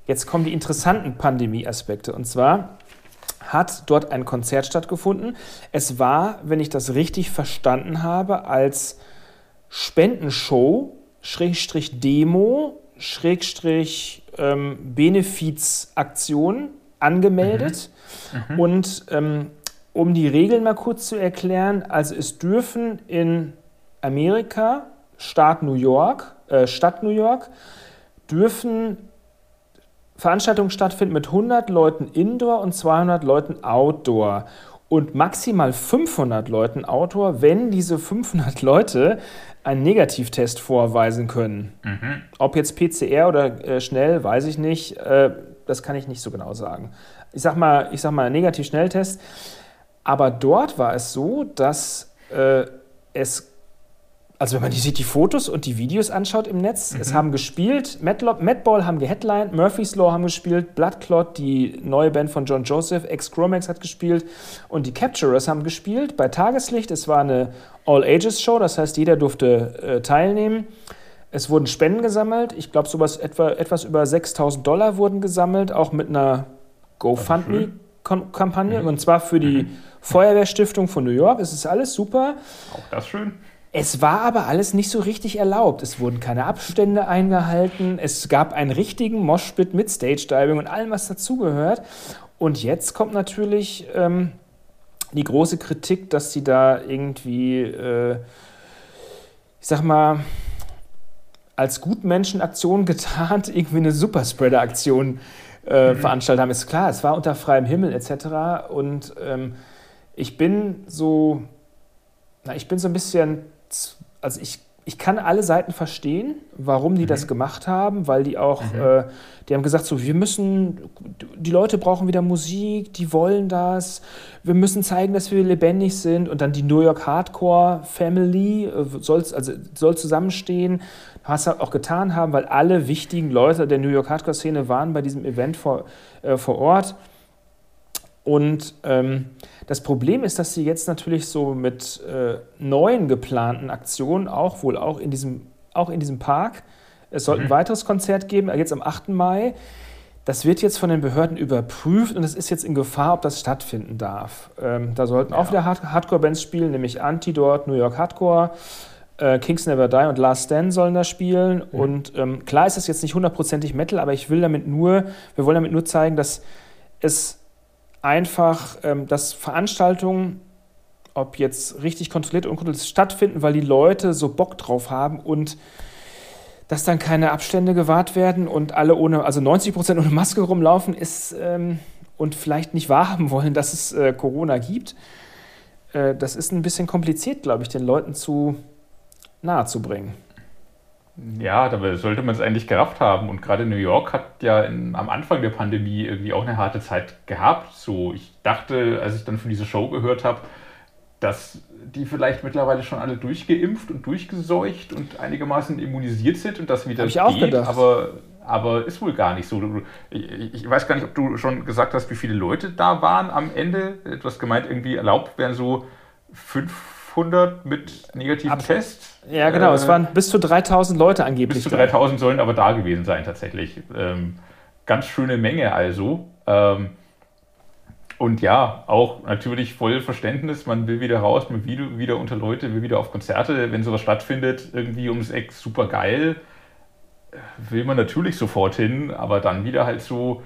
jetzt kommen die interessanten Pandemie-Aspekte. Und zwar hat dort ein Konzert stattgefunden. Es war, wenn ich das richtig verstanden habe, als Spendenshow, Schrägstrich Demo, Schrägstrich ähm, Benefizaktion angemeldet. Und ähm, um die Regeln mal kurz zu erklären, also es dürfen in Amerika, Staat New York, äh, Stadt New York, dürfen Veranstaltungen stattfinden mit 100 Leuten Indoor und 200 Leuten Outdoor und maximal 500 Leuten Outdoor, wenn diese 500 Leute einen Negativtest vorweisen können. Ob jetzt PCR oder äh, schnell, weiß ich nicht. Äh, das kann ich nicht so genau sagen. Ich sag mal, ich sag mal Negativ-Schnelltest. Aber dort war es so, dass äh, es also wenn man die sieht, die Fotos und die Videos anschaut im Netz, es haben gespielt, Madball haben geheadlined, Murphy's Law haben gespielt, Bloodclot, die neue Band von John Joseph, Ex-Chromax hat gespielt und die Capturers haben gespielt bei Tageslicht. Es war eine All-Ages-Show, das heißt, jeder durfte äh, teilnehmen. Es wurden Spenden gesammelt. Ich glaube, sowas etwa, etwas über 6000 Dollar wurden gesammelt, auch mit einer GoFundMe-Kampagne. Und zwar für die Feuerwehrstiftung von New York. Es ist alles super. Auch das schön. Es war aber alles nicht so richtig erlaubt. Es wurden keine Abstände eingehalten. Es gab einen richtigen Moshpit mit Stage Diving und allem, was dazugehört. Und jetzt kommt natürlich ähm, die große Kritik, dass sie da irgendwie, äh, ich sag mal, als Gutmenschenaktion getarnt irgendwie eine Superspreader-Aktion äh, mhm. veranstaltet haben. Ist klar, es war unter freiem Himmel etc. Und ähm, ich bin so, na, ich bin so ein bisschen, also ich ich kann alle Seiten verstehen, warum die mhm. das gemacht haben, weil die auch, mhm. äh, die haben gesagt, so, wir müssen, die Leute brauchen wieder Musik, die wollen das, wir müssen zeigen, dass wir lebendig sind und dann die New York Hardcore Family äh, soll, also, soll zusammenstehen, was sie auch getan haben, weil alle wichtigen Leute der New York Hardcore Szene waren bei diesem Event vor, äh, vor Ort und ähm, das Problem ist, dass sie jetzt natürlich so mit äh, neuen geplanten Aktionen, auch wohl auch in diesem, auch in diesem Park, es soll mhm. ein weiteres Konzert geben, äh, jetzt am 8. Mai. Das wird jetzt von den Behörden überprüft und es ist jetzt in Gefahr, ob das stattfinden darf. Ähm, da sollten ja. auch wieder Hard Hardcore-Bands spielen, nämlich Antidote, New York Hardcore, äh, Kings Never Die und Last Stand sollen da spielen. Mhm. Und ähm, klar ist das jetzt nicht hundertprozentig Metal, aber ich will damit nur, wir wollen damit nur zeigen, dass es einfach, ähm, dass Veranstaltungen, ob jetzt richtig kontrolliert oder unkontrolliert, stattfinden, weil die Leute so Bock drauf haben und dass dann keine Abstände gewahrt werden und alle ohne, also 90 Prozent ohne Maske rumlaufen ist ähm, und vielleicht nicht wahrhaben wollen, dass es äh, Corona gibt. Äh, das ist ein bisschen kompliziert, glaube ich, den Leuten zu nahe zu bringen. Ja, dabei sollte man es eigentlich gerafft haben. Und gerade New York hat ja in, am Anfang der Pandemie irgendwie auch eine harte Zeit gehabt. So, ich dachte, als ich dann von dieser Show gehört habe, dass die vielleicht mittlerweile schon alle durchgeimpft und durchgeseucht und einigermaßen immunisiert sind und das wieder ich auch geht, gedacht. aber aber ist wohl gar nicht so. Ich weiß gar nicht, ob du schon gesagt hast, wie viele Leute da waren am Ende. Du hast gemeint, irgendwie erlaubt wären so 500 mit negativen Ab Tests. Ja, genau. Äh, es waren bis zu 3000 Leute angeblich. Bis zu 3000 sollen aber da gewesen sein, tatsächlich. Ähm, ganz schöne Menge also. Ähm, und ja, auch natürlich voll Verständnis. Man will wieder raus, man will wieder unter Leute, will wieder auf Konzerte. Wenn sowas stattfindet, irgendwie ums Eck super geil, will man natürlich sofort hin, aber dann wieder halt so,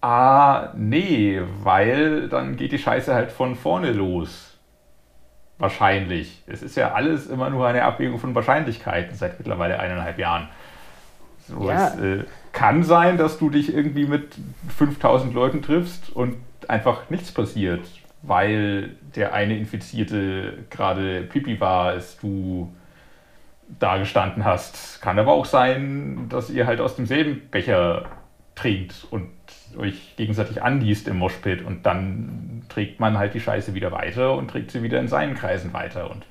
ah, nee, weil dann geht die Scheiße halt von vorne los. Wahrscheinlich. Es ist ja alles immer nur eine Abwägung von Wahrscheinlichkeiten seit mittlerweile eineinhalb Jahren. So, ja. Es äh, kann sein, dass du dich irgendwie mit 5000 Leuten triffst und einfach nichts passiert, weil der eine Infizierte gerade Pipi war, als du da gestanden hast. Kann aber auch sein, dass ihr halt aus demselben Becher trinkt und euch gegenseitig anliest im Moshpit und dann trägt man halt die Scheiße wieder weiter und trägt sie wieder in seinen Kreisen weiter. Und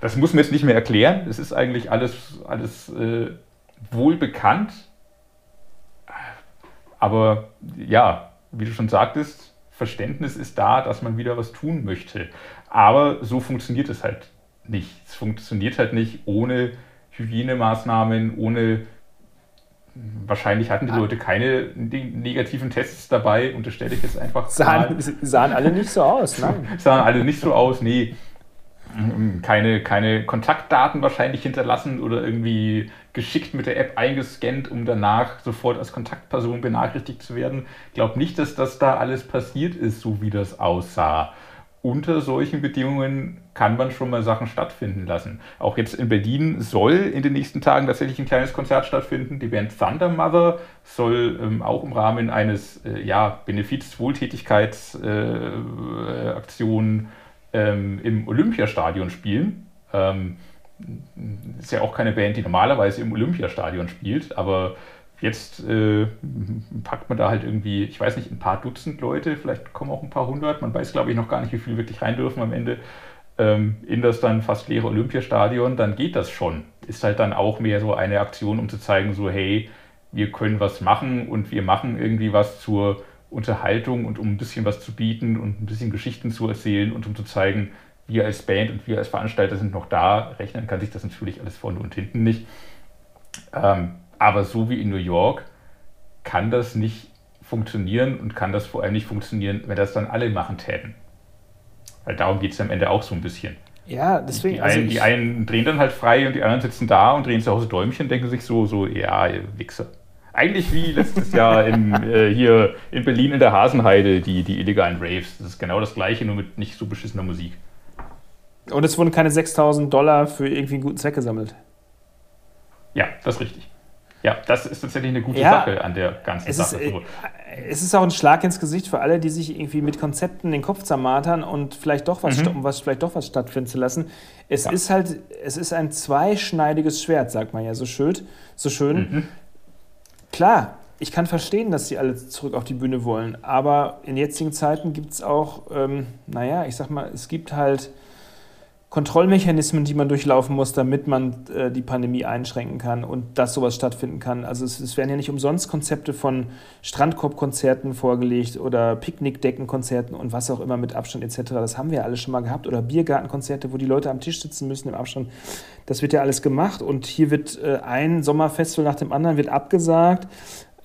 das muss man jetzt nicht mehr erklären. Es ist eigentlich alles, alles äh, wohl bekannt. Aber ja, wie du schon sagtest, Verständnis ist da, dass man wieder was tun möchte. Aber so funktioniert es halt nicht. Es funktioniert halt nicht ohne Hygienemaßnahmen, ohne Wahrscheinlich hatten die ah. Leute keine negativen Tests dabei, unterstelle ich jetzt einfach. Sahen, sahen alle nicht so aus, nein. sahen alle nicht so aus, nee. Keine, keine Kontaktdaten wahrscheinlich hinterlassen oder irgendwie geschickt mit der App eingescannt, um danach sofort als Kontaktperson benachrichtigt zu werden. Ich glaube nicht, dass das da alles passiert ist, so wie das aussah unter solchen Bedingungen kann man schon mal Sachen stattfinden lassen. Auch jetzt in Berlin soll in den nächsten Tagen tatsächlich ein kleines Konzert stattfinden. Die Band Thunder Mother soll ähm, auch im Rahmen eines äh, ja, Benefiz-Wohltätigkeitsaktion äh, ähm, im Olympiastadion spielen. Ähm, ist ja auch keine Band, die normalerweise im Olympiastadion spielt, aber Jetzt äh, packt man da halt irgendwie, ich weiß nicht, ein paar Dutzend Leute, vielleicht kommen auch ein paar hundert, man weiß glaube ich noch gar nicht, wie viele wirklich rein dürfen am Ende, ähm, in das dann fast leere Olympiastadion, dann geht das schon. Ist halt dann auch mehr so eine Aktion, um zu zeigen, so hey, wir können was machen und wir machen irgendwie was zur Unterhaltung und um ein bisschen was zu bieten und ein bisschen Geschichten zu erzählen und um zu zeigen, wir als Band und wir als Veranstalter sind noch da. Rechnen kann sich das natürlich alles vorne und hinten nicht. Ähm, aber so wie in New York kann das nicht funktionieren und kann das vor allem nicht funktionieren, wenn das dann alle machen täten. Weil darum geht es am Ende auch so ein bisschen. Ja, deswegen. Die einen, also die einen, drehen dann halt frei und die anderen sitzen da und drehen zu Hause Däumchen und denken sich so, so, ja, ihr Wichser. Eigentlich wie letztes Jahr in, äh, hier in Berlin in der Hasenheide, die, die illegalen Raves. Das ist genau das gleiche, nur mit nicht so beschissener Musik. Und es wurden keine 6000 Dollar für irgendwie einen guten Zweck gesammelt. Ja, das ist richtig. Ja, das ist tatsächlich eine gute ja, Sache an der ganzen es Sache. Ist, äh, es ist auch ein Schlag ins Gesicht für alle, die sich irgendwie mit Konzepten den Kopf zermatern und vielleicht doch was, mhm. um was, vielleicht doch was stattfinden zu lassen. Es ja. ist halt, es ist ein zweischneidiges Schwert, sagt man ja so schön. So schön. Mhm. Klar, ich kann verstehen, dass sie alle zurück auf die Bühne wollen, aber in jetzigen Zeiten gibt es auch, ähm, naja, ich sag mal, es gibt halt Kontrollmechanismen, die man durchlaufen muss, damit man äh, die Pandemie einschränken kann und dass sowas stattfinden kann. Also es, es werden ja nicht umsonst Konzepte von Strandkorbkonzerten vorgelegt oder Picknickdeckenkonzerten und was auch immer mit Abstand etc. Das haben wir ja alle schon mal gehabt. Oder Biergartenkonzerte, wo die Leute am Tisch sitzen müssen im Abstand. Das wird ja alles gemacht und hier wird äh, ein Sommerfestival nach dem anderen wird abgesagt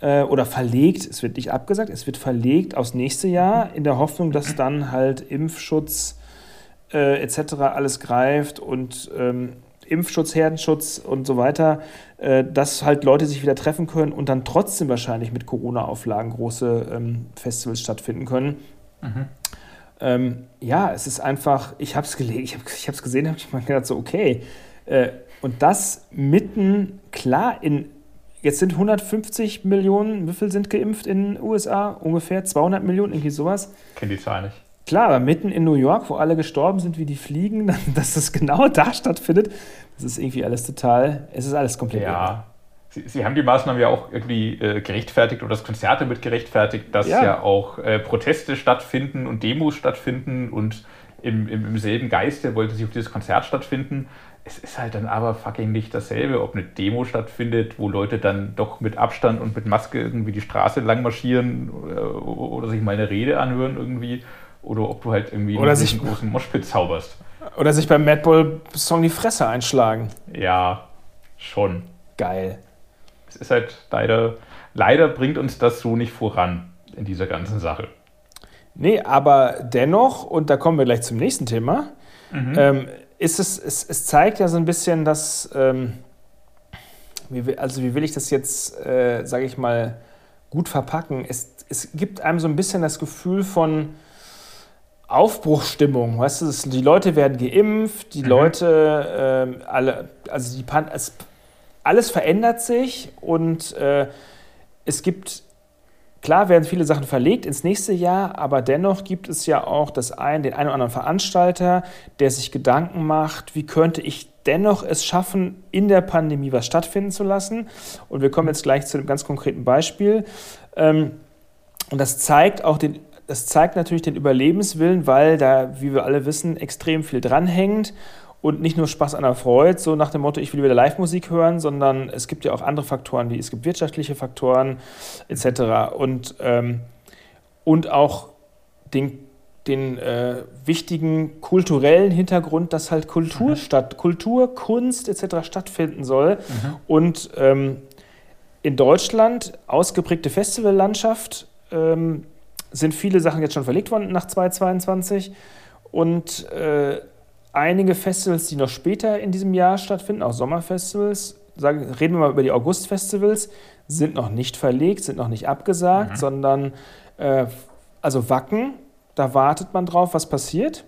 äh, oder verlegt. Es wird nicht abgesagt, es wird verlegt aufs nächste Jahr in der Hoffnung, dass dann halt Impfschutz äh, etc. alles greift und ähm, Impfschutz, Herdenschutz und so weiter, äh, dass halt Leute sich wieder treffen können und dann trotzdem wahrscheinlich mit Corona-Auflagen große ähm, Festivals stattfinden können. Mhm. Ähm, ja, es ist einfach, ich habe es gelesen, ich habe es gesehen, habe ich mir gedacht, so, okay. Äh, und das mitten, klar, in, jetzt sind 150 Millionen, wie viel sind geimpft in den USA? Ungefähr 200 Millionen, irgendwie sowas. Kenne die Zahl nicht. Klar, aber mitten in New York, wo alle gestorben sind wie die Fliegen, dass das genau da stattfindet, das ist irgendwie alles total, es ist alles komplett. Ja. Sie, Sie, haben die Maßnahmen ja auch irgendwie äh, gerechtfertigt oder das Konzert damit gerechtfertigt, dass ja, ja auch äh, Proteste stattfinden und Demos stattfinden und im, im, im selben Geiste wollte sich auf dieses Konzert stattfinden. Es ist halt dann aber fucking nicht dasselbe, ob eine Demo stattfindet, wo Leute dann doch mit Abstand und mit Maske irgendwie die Straße lang marschieren oder, oder sich mal eine Rede anhören irgendwie oder ob du halt irgendwie oder einen großen Moshpit zauberst. Oder sich beim Madball-Song die Fresse einschlagen. Ja, schon. Geil. Es ist halt leider, leider bringt uns das so nicht voran in dieser ganzen Sache. Nee, aber dennoch, und da kommen wir gleich zum nächsten Thema, mhm. ähm, ist es, es, es zeigt ja so ein bisschen, dass, ähm, wie, also wie will ich das jetzt, äh, sage ich mal, gut verpacken? Es, es gibt einem so ein bisschen das Gefühl von, Aufbruchstimmung, weißt du, die Leute werden geimpft, die mhm. Leute, äh, alle, also die Pan es, alles verändert sich und äh, es gibt, klar werden viele Sachen verlegt ins nächste Jahr, aber dennoch gibt es ja auch das ein, den einen oder anderen Veranstalter, der sich Gedanken macht, wie könnte ich dennoch es schaffen, in der Pandemie was stattfinden zu lassen. Und wir kommen jetzt gleich zu einem ganz konkreten Beispiel. Ähm, und das zeigt auch den das zeigt natürlich den Überlebenswillen, weil da, wie wir alle wissen, extrem viel dranhängt und nicht nur Spaß an der Freude, so nach dem Motto, ich will wieder Live-Musik hören, sondern es gibt ja auch andere Faktoren, wie es gibt wirtschaftliche Faktoren etc. Und, ähm, und auch den, den äh, wichtigen kulturellen Hintergrund, dass halt Kultur mhm. statt, Kultur, Kunst etc. stattfinden soll. Mhm. Und ähm, in Deutschland ausgeprägte Festivallandschaft, ähm, sind viele Sachen jetzt schon verlegt worden nach 2022 und äh, einige Festivals, die noch später in diesem Jahr stattfinden, auch Sommerfestivals, sagen, reden wir mal über die Augustfestivals, sind noch nicht verlegt, sind noch nicht abgesagt, mhm. sondern äh, also Wacken, da wartet man drauf, was passiert.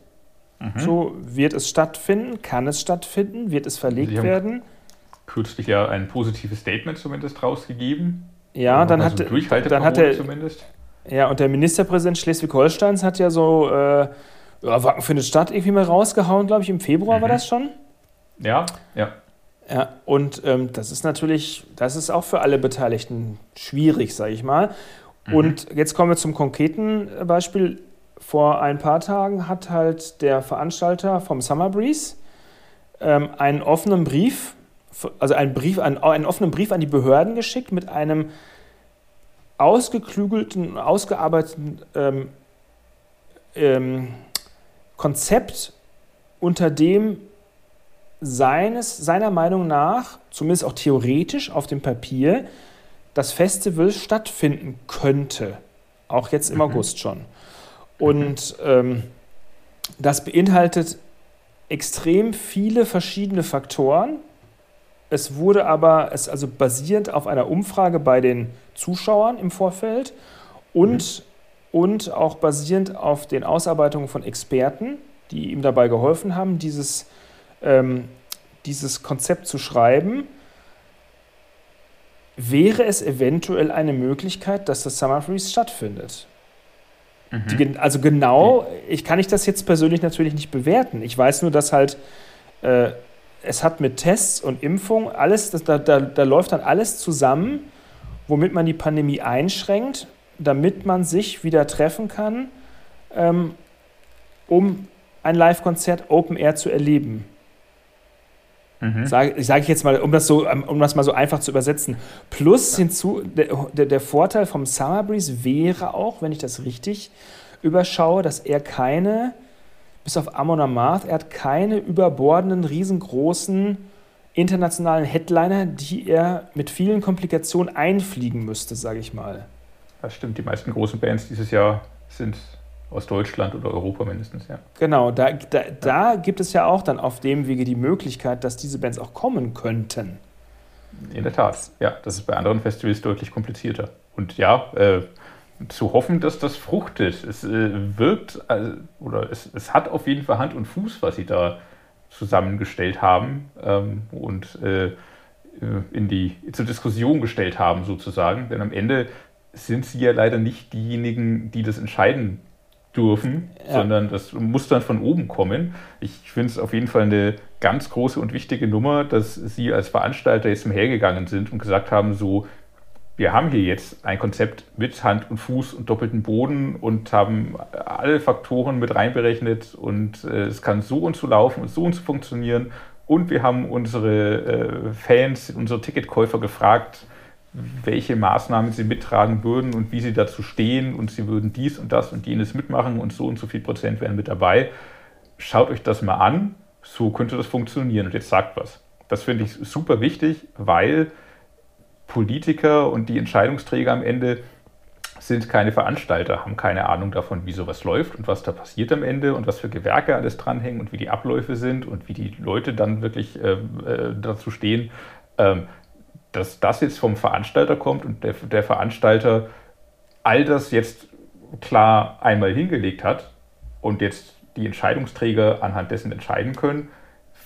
Mhm. So wird es stattfinden, kann es stattfinden, wird es verlegt Sie werden. Kürzlich ja ein positives Statement zumindest rausgegeben. Ja, dann hat, dann hat er zumindest. Ja, und der Ministerpräsident Schleswig-Holsteins hat ja so äh, ja, Wacken findet statt irgendwie mal rausgehauen, glaube ich, im Februar mhm. war das schon. Ja, ja. Ja, und ähm, das ist natürlich, das ist auch für alle Beteiligten schwierig, sage ich mal. Mhm. Und jetzt kommen wir zum konkreten Beispiel. Vor ein paar Tagen hat halt der Veranstalter vom Summer Breeze ähm, einen offenen Brief, also einen, Brief, einen, einen offenen Brief an die Behörden geschickt mit einem ausgeklügelten, ausgearbeiteten ähm, ähm, Konzept, unter dem seines, seiner Meinung nach, zumindest auch theoretisch auf dem Papier, das Festival stattfinden könnte. Auch jetzt im mhm. August schon. Und ähm, das beinhaltet extrem viele verschiedene Faktoren. Es wurde aber, es also basierend auf einer Umfrage bei den Zuschauern im Vorfeld und, mhm. und auch basierend auf den Ausarbeitungen von Experten, die ihm dabei geholfen haben, dieses, ähm, dieses Konzept zu schreiben, wäre es eventuell eine Möglichkeit, dass das Summer Freeze stattfindet. Mhm. Die, also genau, ich kann ich das jetzt persönlich natürlich nicht bewerten. Ich weiß nur, dass halt äh, es hat mit Tests und Impfung alles, das, da, da, da läuft dann alles zusammen, womit man die Pandemie einschränkt, damit man sich wieder treffen kann, ähm, um ein Live-Konzert Open Air zu erleben. Mhm. Sage sag ich jetzt mal, um das, so, um das mal so einfach zu übersetzen. Plus hinzu, der, der, der Vorteil vom Summer Breeze wäre auch, wenn ich das richtig überschaue, dass er keine bis auf Amon Amarth, er hat keine überbordenden, riesengroßen internationalen Headliner, die er mit vielen Komplikationen einfliegen müsste, sage ich mal. Das stimmt, die meisten großen Bands dieses Jahr sind aus Deutschland oder Europa mindestens, ja. Genau, da, da, da gibt es ja auch dann auf dem Wege die Möglichkeit, dass diese Bands auch kommen könnten. In der Tat, ja, das ist bei anderen Festivals deutlich komplizierter. Und ja, äh, zu hoffen, dass das fruchtet. Es äh, wirkt, äh, oder es, es hat auf jeden Fall Hand und Fuß, was sie da zusammengestellt haben ähm, und äh, äh, in die, zur Diskussion gestellt haben, sozusagen. Denn am Ende sind sie ja leider nicht diejenigen, die das entscheiden dürfen, ja. sondern das muss dann von oben kommen. Ich finde es auf jeden Fall eine ganz große und wichtige Nummer, dass Sie als Veranstalter jetzt umhergegangen sind und gesagt haben, so wir haben hier jetzt ein Konzept mit Hand und Fuß und doppelten Boden und haben alle Faktoren mit reinberechnet und äh, es kann so und so laufen und so und so funktionieren. Und wir haben unsere äh, Fans, unsere Ticketkäufer gefragt, welche Maßnahmen sie mittragen würden und wie sie dazu stehen und sie würden dies und das und jenes mitmachen und so und so viel Prozent wären mit dabei. Schaut euch das mal an, so könnte das funktionieren und jetzt sagt was. Das finde ich super wichtig, weil Politiker und die Entscheidungsträger am Ende sind keine Veranstalter, haben keine Ahnung davon, wie sowas läuft und was da passiert am Ende und was für Gewerke alles dranhängen und wie die Abläufe sind und wie die Leute dann wirklich äh, äh, dazu stehen. Ähm, dass das jetzt vom Veranstalter kommt und der, der Veranstalter all das jetzt klar einmal hingelegt hat und jetzt die Entscheidungsträger anhand dessen entscheiden können,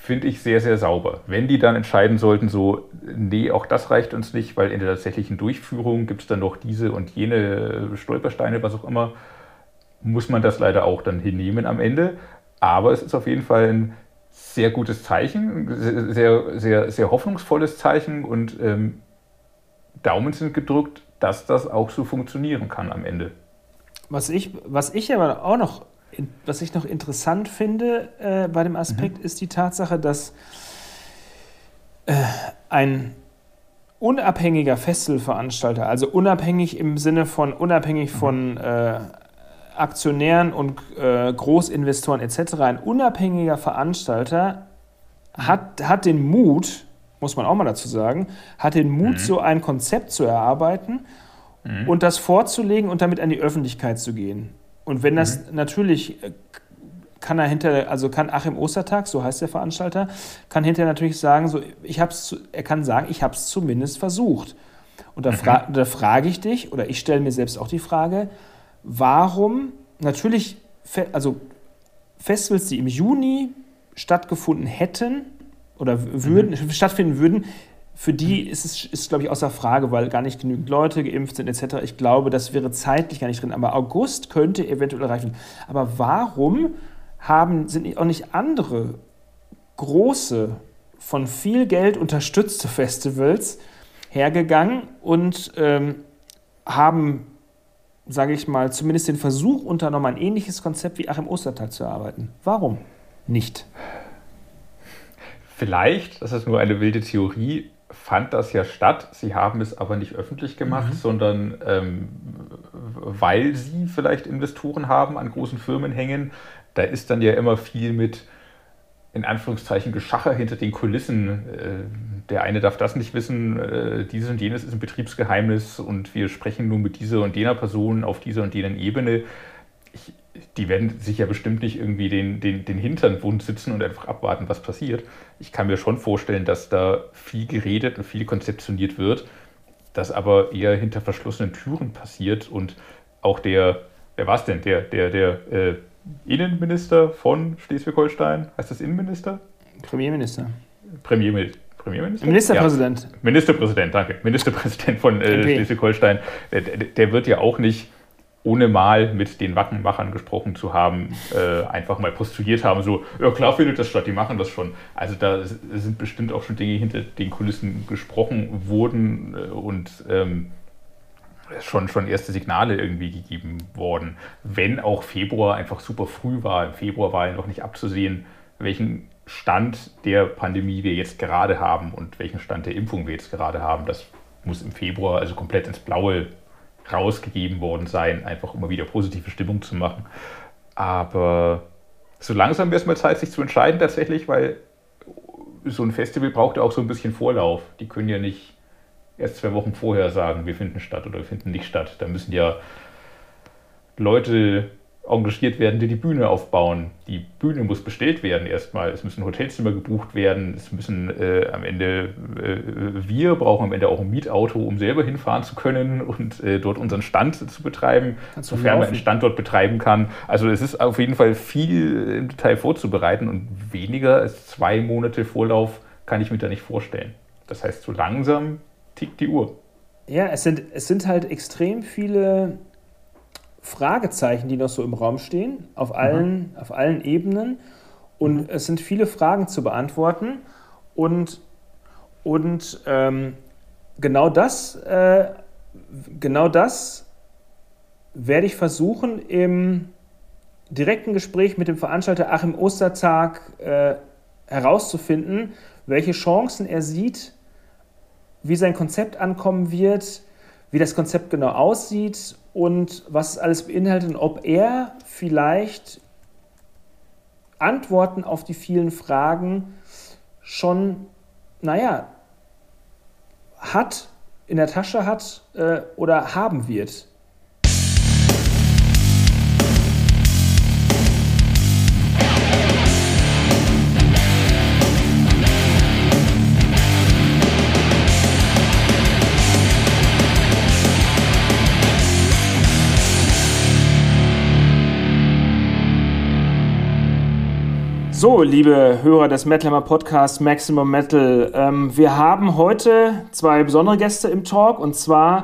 finde ich sehr, sehr sauber. Wenn die dann entscheiden sollten, so, nee, auch das reicht uns nicht, weil in der tatsächlichen Durchführung gibt es dann noch diese und jene Stolpersteine, was auch immer, muss man das leider auch dann hinnehmen am Ende. Aber es ist auf jeden Fall ein sehr gutes Zeichen, sehr, sehr, sehr hoffnungsvolles Zeichen und ähm, Daumen sind gedrückt, dass das auch so funktionieren kann am Ende. Was ich, was ich aber auch noch was ich noch interessant finde äh, bei dem Aspekt, mhm. ist die Tatsache, dass äh, ein unabhängiger Festivalveranstalter, also unabhängig im Sinne von unabhängig mhm. von äh, Aktionären und äh, Großinvestoren etc., ein unabhängiger Veranstalter mhm. hat, hat den Mut, muss man auch mal dazu sagen, hat den Mut, mhm. so ein Konzept zu erarbeiten mhm. und das vorzulegen und damit an die Öffentlichkeit zu gehen. Und wenn das mhm. natürlich äh, kann er hinter, also kann Achim Ostertag, so heißt der Veranstalter, kann hinterher natürlich sagen, so, ich hab's, er kann sagen, ich habe es zumindest versucht. Und da, mhm. fra da frage ich dich, oder ich stelle mir selbst auch die Frage, warum natürlich, also Festivals, die im Juni stattgefunden hätten oder würden, mhm. stattfinden würden, für die ist es, ist, glaube ich, außer Frage, weil gar nicht genügend Leute geimpft sind etc. Ich glaube, das wäre zeitlich gar nicht drin. Aber August könnte eventuell erreichen. Aber warum haben, sind auch nicht andere große, von viel Geld unterstützte Festivals hergegangen und ähm, haben, sage ich mal, zumindest den Versuch unternommen, ein ähnliches Konzept wie Achim Ostertag zu erarbeiten? Warum nicht? Vielleicht, das ist nur eine wilde Theorie, fand das ja statt. Sie haben es aber nicht öffentlich gemacht, mhm. sondern ähm, weil sie vielleicht Investoren haben, an großen Firmen hängen. Da ist dann ja immer viel mit, in Anführungszeichen, Geschacher hinter den Kulissen. Äh, der eine darf das nicht wissen, äh, dieses und jenes ist ein Betriebsgeheimnis und wir sprechen nur mit dieser und jener Person auf dieser und jener Ebene. Die werden sich ja bestimmt nicht irgendwie den, den, den Hintern wund sitzen und einfach abwarten, was passiert. Ich kann mir schon vorstellen, dass da viel geredet und viel konzeptioniert wird, das aber eher hinter verschlossenen Türen passiert und auch der, wer war es denn, der, der, der äh, Innenminister von Schleswig-Holstein, heißt das Innenminister? Premierminister. Premierminister. Premierminister? Ministerpräsident. Ja. Ministerpräsident, danke. Ministerpräsident von äh, Schleswig-Holstein. Der, der, wird ja auch nicht, ohne mal mit den Wackenmachern gesprochen zu haben, äh, einfach mal postuliert haben, so, ja klar findet das statt, die machen das schon. Also da sind bestimmt auch schon Dinge hinter den Kulissen gesprochen wurden äh, und ähm, schon, schon erste Signale irgendwie gegeben worden. Wenn auch Februar einfach super früh war. Im Februar war ja noch nicht abzusehen, welchen Stand der Pandemie wir jetzt gerade haben und welchen Stand der Impfung wir jetzt gerade haben. Das muss im Februar also komplett ins Blaue rausgegeben worden sein, einfach mal wieder positive Stimmung zu machen. Aber so langsam wäre es mal Zeit, sich zu entscheiden tatsächlich, weil so ein Festival braucht ja auch so ein bisschen Vorlauf. Die können ja nicht erst zwei Wochen vorher sagen, wir finden statt oder wir finden nicht statt. Da müssen ja Leute engagiert werden, die die Bühne aufbauen. Die Bühne muss bestellt werden erstmal. Es müssen Hotelzimmer gebucht werden. Es müssen äh, am Ende, äh, wir brauchen am Ende auch ein Mietauto, um selber hinfahren zu können und äh, dort unseren Stand zu betreiben, Kannst sofern man einen Standort betreiben kann. Also es ist auf jeden Fall viel im Detail vorzubereiten und weniger als zwei Monate Vorlauf kann ich mir da nicht vorstellen. Das heißt, so langsam tickt die Uhr. Ja, es sind, es sind halt extrem viele Fragezeichen, die noch so im Raum stehen, auf allen, mhm. auf allen Ebenen. Und mhm. es sind viele Fragen zu beantworten. Und, und ähm, genau das, äh, genau das werde ich versuchen im direkten Gespräch mit dem Veranstalter Achim Ostertag äh, herauszufinden, welche Chancen er sieht, wie sein Konzept ankommen wird, wie das Konzept genau aussieht und was es alles beinhaltet und ob er vielleicht Antworten auf die vielen Fragen schon, naja, hat, in der Tasche hat äh, oder haben wird. So, liebe Hörer des Metalhammer Podcasts Maximum Metal, ähm, wir haben heute zwei besondere Gäste im Talk und zwar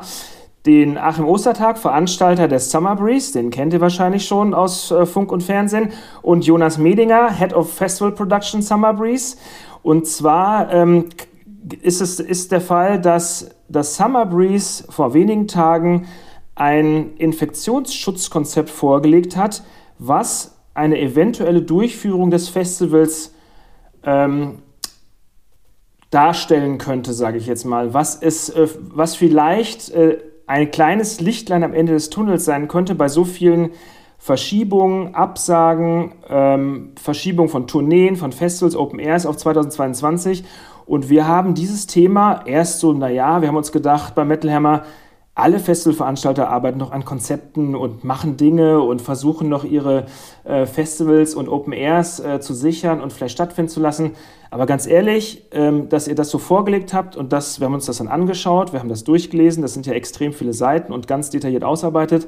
den Achim Ostertag, Veranstalter des Summer Breeze, den kennt ihr wahrscheinlich schon aus äh, Funk und Fernsehen, und Jonas Medinger, Head of Festival Production Summer Breeze. Und zwar ähm, ist es ist der Fall, dass das Summer Breeze vor wenigen Tagen ein Infektionsschutzkonzept vorgelegt hat, was eine eventuelle Durchführung des Festivals ähm, darstellen könnte, sage ich jetzt mal, was, es, äh, was vielleicht äh, ein kleines Lichtlein am Ende des Tunnels sein könnte bei so vielen Verschiebungen, Absagen, ähm, Verschiebung von Tourneen, von Festivals, Open Airs auf 2022. Und wir haben dieses Thema erst so, naja, wir haben uns gedacht bei Metal Hammer, alle Festivalveranstalter arbeiten noch an Konzepten und machen Dinge und versuchen noch ihre äh, Festivals und Open Airs äh, zu sichern und vielleicht stattfinden zu lassen. Aber ganz ehrlich, ähm, dass ihr das so vorgelegt habt und das, wir haben uns das dann angeschaut, wir haben das durchgelesen, das sind ja extrem viele Seiten und ganz detailliert ausarbeitet.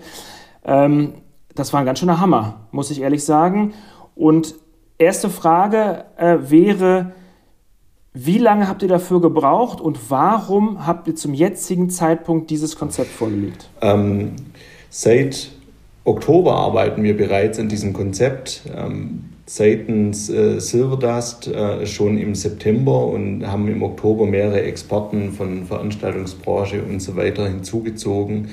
Ähm, das war ein ganz schöner Hammer, muss ich ehrlich sagen. Und erste Frage äh, wäre, wie lange habt ihr dafür gebraucht und warum habt ihr zum jetzigen Zeitpunkt dieses Konzept vorgelegt? Ähm, seit Oktober arbeiten wir bereits an diesem Konzept. Ähm, seitens äh, Silverdust äh, schon im September und haben im Oktober mehrere Experten von Veranstaltungsbranche und so weiter hinzugezogen,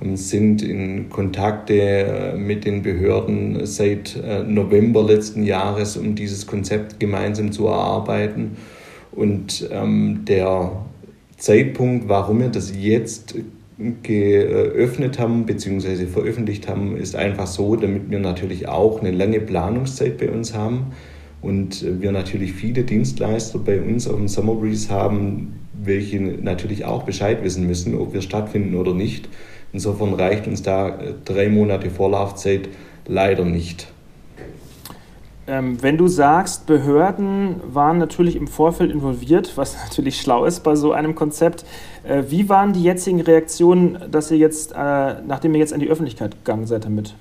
ähm, sind in Kontakte äh, mit den Behörden seit äh, November letzten Jahres, um dieses Konzept gemeinsam zu erarbeiten und ähm, der Zeitpunkt, warum wir das jetzt geöffnet haben bzw. veröffentlicht haben, ist einfach so, damit wir natürlich auch eine lange Planungszeit bei uns haben und wir natürlich viele Dienstleister bei uns auf dem Summer Breeze haben, welche natürlich auch Bescheid wissen müssen, ob wir stattfinden oder nicht. Insofern reicht uns da drei Monate Vorlaufzeit leider nicht. Ähm, wenn du sagst, Behörden waren natürlich im Vorfeld involviert, was natürlich schlau ist bei so einem Konzept, äh, wie waren die jetzigen Reaktionen, dass ihr jetzt, äh, nachdem ihr jetzt an die Öffentlichkeit gegangen seid damit?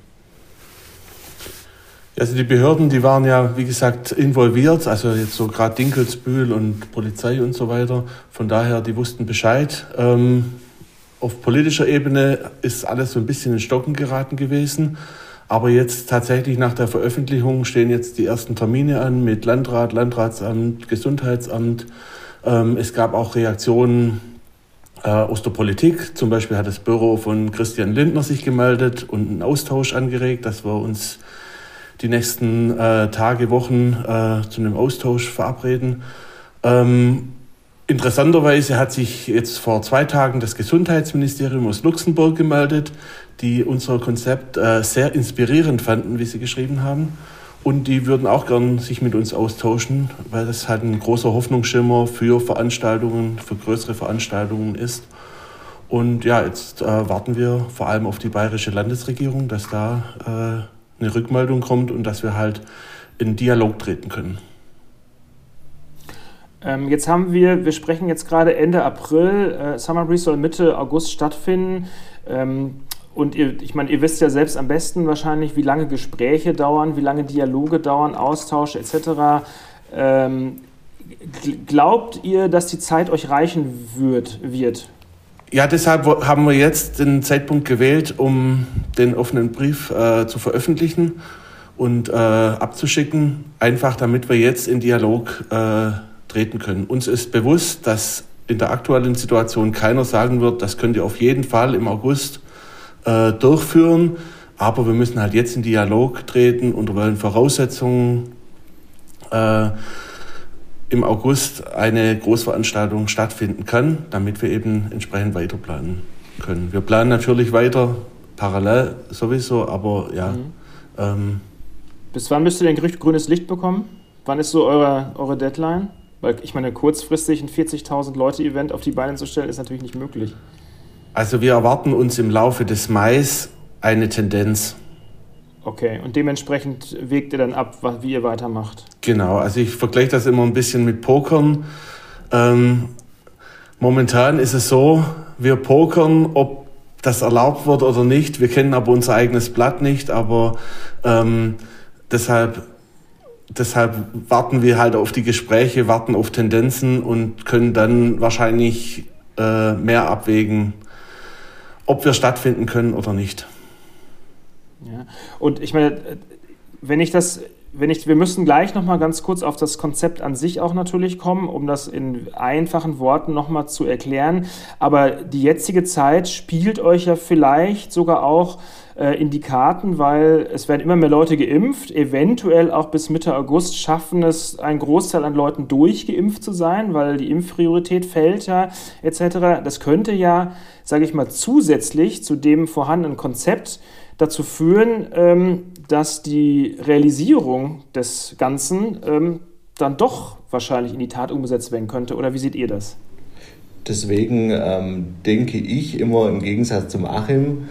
Also die Behörden, die waren ja, wie gesagt, involviert, also jetzt so gerade Dinkelsbühl und Polizei und so weiter. Von daher, die wussten Bescheid. Ähm, auf politischer Ebene ist alles so ein bisschen in Stocken geraten gewesen. Aber jetzt tatsächlich nach der Veröffentlichung stehen jetzt die ersten Termine an mit Landrat, Landratsamt, Gesundheitsamt. Ähm, es gab auch Reaktionen äh, aus der Politik. Zum Beispiel hat das Büro von Christian Lindner sich gemeldet und einen Austausch angeregt, dass wir uns die nächsten äh, Tage, Wochen äh, zu einem Austausch verabreden. Ähm, interessanterweise hat sich jetzt vor zwei Tagen das Gesundheitsministerium aus Luxemburg gemeldet, die unser Konzept äh, sehr inspirierend fanden, wie sie geschrieben haben. Und die würden auch gern sich mit uns austauschen, weil das halt ein großer Hoffnungsschimmer für Veranstaltungen, für größere Veranstaltungen ist. Und ja, jetzt äh, warten wir vor allem auf die bayerische Landesregierung, dass da äh, eine Rückmeldung kommt und dass wir halt in Dialog treten können. Ähm, jetzt haben wir, wir sprechen jetzt gerade Ende April, äh, Summer Breeze soll Mitte August stattfinden. Ähm, und ihr, ich meine, ihr wisst ja selbst am besten wahrscheinlich, wie lange Gespräche dauern, wie lange Dialoge dauern, Austausch etc. Ähm, glaubt ihr, dass die Zeit euch reichen wird, wird? Ja, deshalb haben wir jetzt den Zeitpunkt gewählt, um den offenen Brief äh, zu veröffentlichen und äh, abzuschicken, einfach damit wir jetzt in Dialog äh, treten können. Uns ist bewusst, dass in der aktuellen Situation keiner sagen wird, das könnt ihr auf jeden Fall im August äh, durchführen. Aber wir müssen halt jetzt in Dialog treten, unter welchen Voraussetzungen äh, im August eine Großveranstaltung stattfinden kann, damit wir eben entsprechend weiterplanen können. Wir planen natürlich weiter, parallel sowieso, aber ja. Mhm. Ähm, Bis wann müsst ihr denn grünes Licht bekommen? Wann ist so eure, eure Deadline? Weil ich meine, kurzfristig ein 40.000 Leute-Event auf die Beine zu stellen, ist natürlich nicht möglich. Also wir erwarten uns im Laufe des Mais eine Tendenz. Okay, und dementsprechend wägt ihr dann ab, wie ihr weitermacht. Genau, also ich vergleiche das immer ein bisschen mit Pokern. Ähm, momentan ist es so, wir pokern, ob das erlaubt wird oder nicht. Wir kennen aber unser eigenes Blatt nicht, aber ähm, deshalb, deshalb warten wir halt auf die Gespräche, warten auf Tendenzen und können dann wahrscheinlich äh, mehr abwägen, ob wir stattfinden können oder nicht. Ja. Und ich meine, wenn ich das, wenn ich, wir müssen gleich noch mal ganz kurz auf das Konzept an sich auch natürlich kommen, um das in einfachen Worten noch mal zu erklären. Aber die jetzige Zeit spielt euch ja vielleicht sogar auch äh, in die Karten, weil es werden immer mehr Leute geimpft. Eventuell auch bis Mitte August schaffen es ein Großteil an Leuten durchgeimpft zu sein, weil die Impfpriorität fällt ja etc. Das könnte ja, sage ich mal, zusätzlich zu dem vorhandenen Konzept dazu führen, ähm, dass die Realisierung des Ganzen ähm, dann doch wahrscheinlich in die Tat umgesetzt werden könnte. Oder wie seht ihr das? Deswegen ähm, denke ich immer im Gegensatz zum Achim,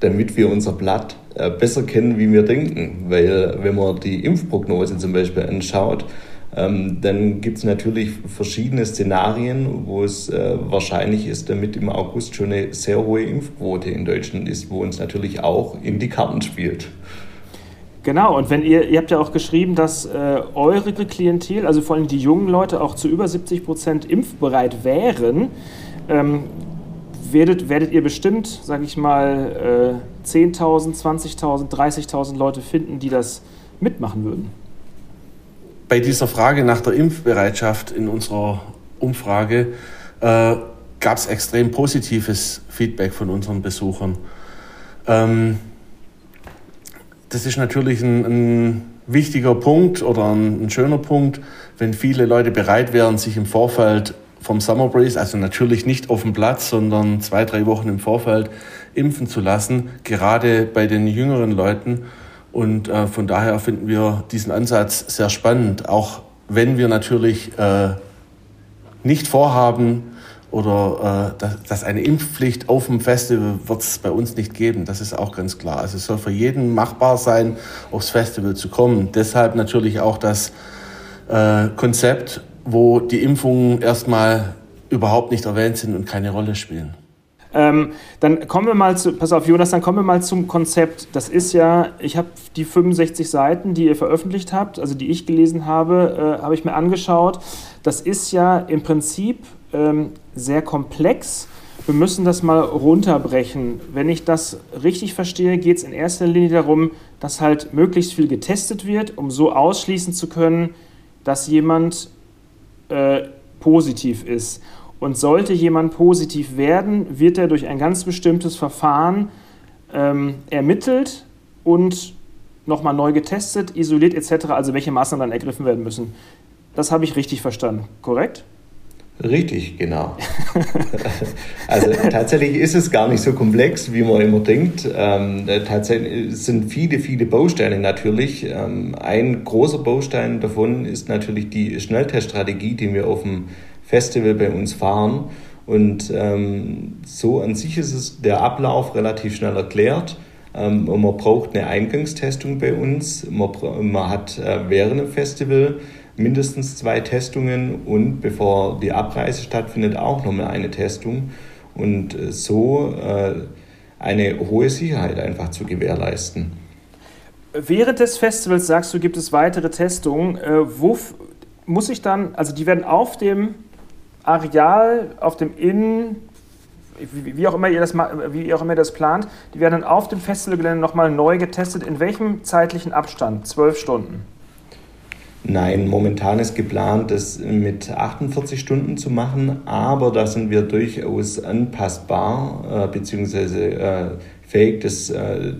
damit wir unser Blatt äh, besser kennen, wie wir denken. Weil wenn man die Impfprognose zum Beispiel anschaut, ähm, dann gibt es natürlich verschiedene Szenarien, wo es äh, wahrscheinlich ist, damit im August schon eine sehr hohe Impfquote in Deutschland ist, wo uns natürlich auch in die Karten spielt. Genau, und wenn ihr, ihr habt ja auch geschrieben, dass äh, eure Klientel, also vor allem die jungen Leute, auch zu über 70 Prozent impfbereit wären. Ähm, werdet, werdet ihr bestimmt, sage ich mal, äh, 10.000, 20.000, 30.000 Leute finden, die das mitmachen würden? Bei dieser Frage nach der Impfbereitschaft in unserer Umfrage äh, gab es extrem positives Feedback von unseren Besuchern. Ähm, das ist natürlich ein, ein wichtiger Punkt oder ein, ein, schöner Punkt, wenn viele Leute bereit wären, sich im Vorfeld vom Summer Breeze, also natürlich nicht auf dem Platz, sondern zwei, drei Wochen im Vorfeld impfen zu lassen, gerade bei den jüngeren Leuten. Und äh, von daher finden wir diesen Ansatz sehr spannend, auch wenn wir natürlich äh, nicht vorhaben, oder äh, dass, dass eine Impfpflicht auf dem Festival wird es bei uns nicht geben. Das ist auch ganz klar. Also es soll für jeden machbar sein, aufs Festival zu kommen. Deshalb natürlich auch das äh, Konzept, wo die Impfungen erstmal überhaupt nicht erwähnt sind und keine Rolle spielen. Ähm, dann kommen wir mal zu, pass auf Jonas, dann kommen wir mal zum Konzept. Das ist ja, ich habe die 65 Seiten, die ihr veröffentlicht habt, also die ich gelesen habe, äh, habe ich mir angeschaut. Das ist ja im Prinzip ähm, sehr komplex. Wir müssen das mal runterbrechen. Wenn ich das richtig verstehe, geht es in erster Linie darum, dass halt möglichst viel getestet wird, um so ausschließen zu können, dass jemand äh, positiv ist. Und sollte jemand positiv werden, wird er durch ein ganz bestimmtes Verfahren ähm, ermittelt und nochmal neu getestet, isoliert etc., also welche Maßnahmen dann ergriffen werden müssen. Das habe ich richtig verstanden, korrekt? Richtig, genau. also tatsächlich ist es gar nicht so komplex, wie man immer denkt. Ähm, tatsächlich sind viele, viele Bausteine natürlich. Ähm, ein großer Baustein davon ist natürlich die Schnellteststrategie, die wir auf dem Festival bei uns fahren. Und ähm, so an sich ist es der Ablauf relativ schnell erklärt. Ähm, man braucht eine Eingangstestung bei uns. Man, man hat äh, während dem Festival mindestens zwei Testungen und bevor die Abreise stattfindet auch nochmal eine Testung und äh, so äh, eine hohe Sicherheit einfach zu gewährleisten. Während des Festivals sagst du, gibt es weitere Testungen. Äh, wo muss ich dann, also die werden auf dem Areal, auf dem Innen, wie, auch immer ihr das, wie auch immer das plant, die werden dann auf dem Festivalgelände nochmal neu getestet. In welchem zeitlichen Abstand? Zwölf Stunden? Nein, momentan ist geplant, das mit 48 Stunden zu machen, aber da sind wir durchaus anpassbar äh, bzw. Äh, fähig, das äh,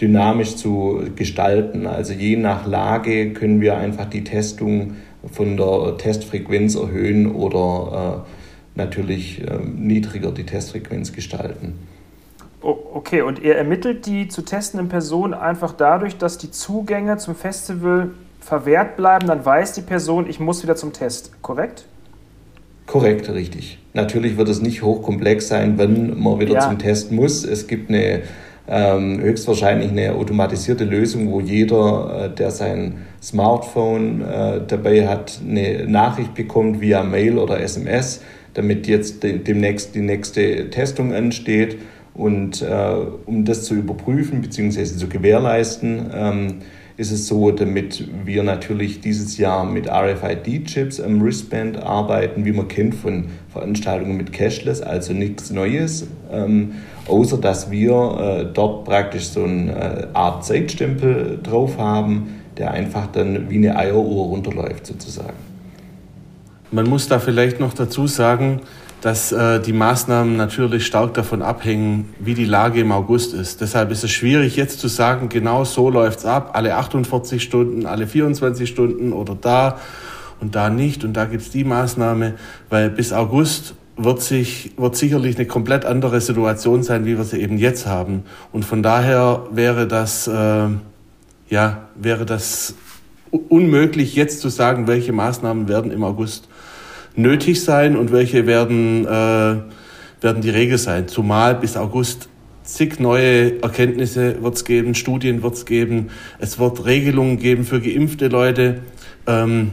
dynamisch zu gestalten. Also je nach Lage können wir einfach die Testung von der Testfrequenz erhöhen oder äh, natürlich äh, niedriger die Testfrequenz gestalten. Okay, und ihr ermittelt die zu testenden Personen einfach dadurch, dass die Zugänge zum Festival verwehrt bleiben, dann weiß die Person, ich muss wieder zum Test, korrekt? Korrekt, richtig. Natürlich wird es nicht hochkomplex sein, wenn man wieder ja. zum Test muss. Es gibt eine ähm, höchstwahrscheinlich eine automatisierte Lösung, wo jeder, äh, der sein Smartphone äh, dabei hat, eine Nachricht bekommt via Mail oder SMS, damit jetzt de demnächst die nächste Testung ansteht. Und äh, um das zu überprüfen bzw. zu gewährleisten, ähm, ist es so, damit wir natürlich dieses Jahr mit RFID-Chips am Wristband arbeiten, wie man kennt von Veranstaltungen mit Cashless, also nichts Neues, ähm, außer dass wir äh, dort praktisch so eine äh, Art Zeitstempel drauf haben, der einfach dann wie eine Eieruhr runterläuft sozusagen. Man muss da vielleicht noch dazu sagen, dass äh, die Maßnahmen natürlich stark davon abhängen, wie die Lage im August ist. Deshalb ist es schwierig jetzt zu sagen, genau so läuft es ab, alle 48 Stunden, alle 24 Stunden oder da und da nicht und da gibt es die Maßnahme, weil bis August wird, sich, wird sicherlich eine komplett andere Situation sein, wie wir sie eben jetzt haben. Und von daher wäre das, äh, ja, wäre das unmöglich, jetzt zu sagen, welche Maßnahmen werden im August nötig sein und welche werden, äh, werden die Regel sein. Zumal bis August zig neue Erkenntnisse wird es geben, Studien wird es geben, es wird Regelungen geben für geimpfte Leute, ähm,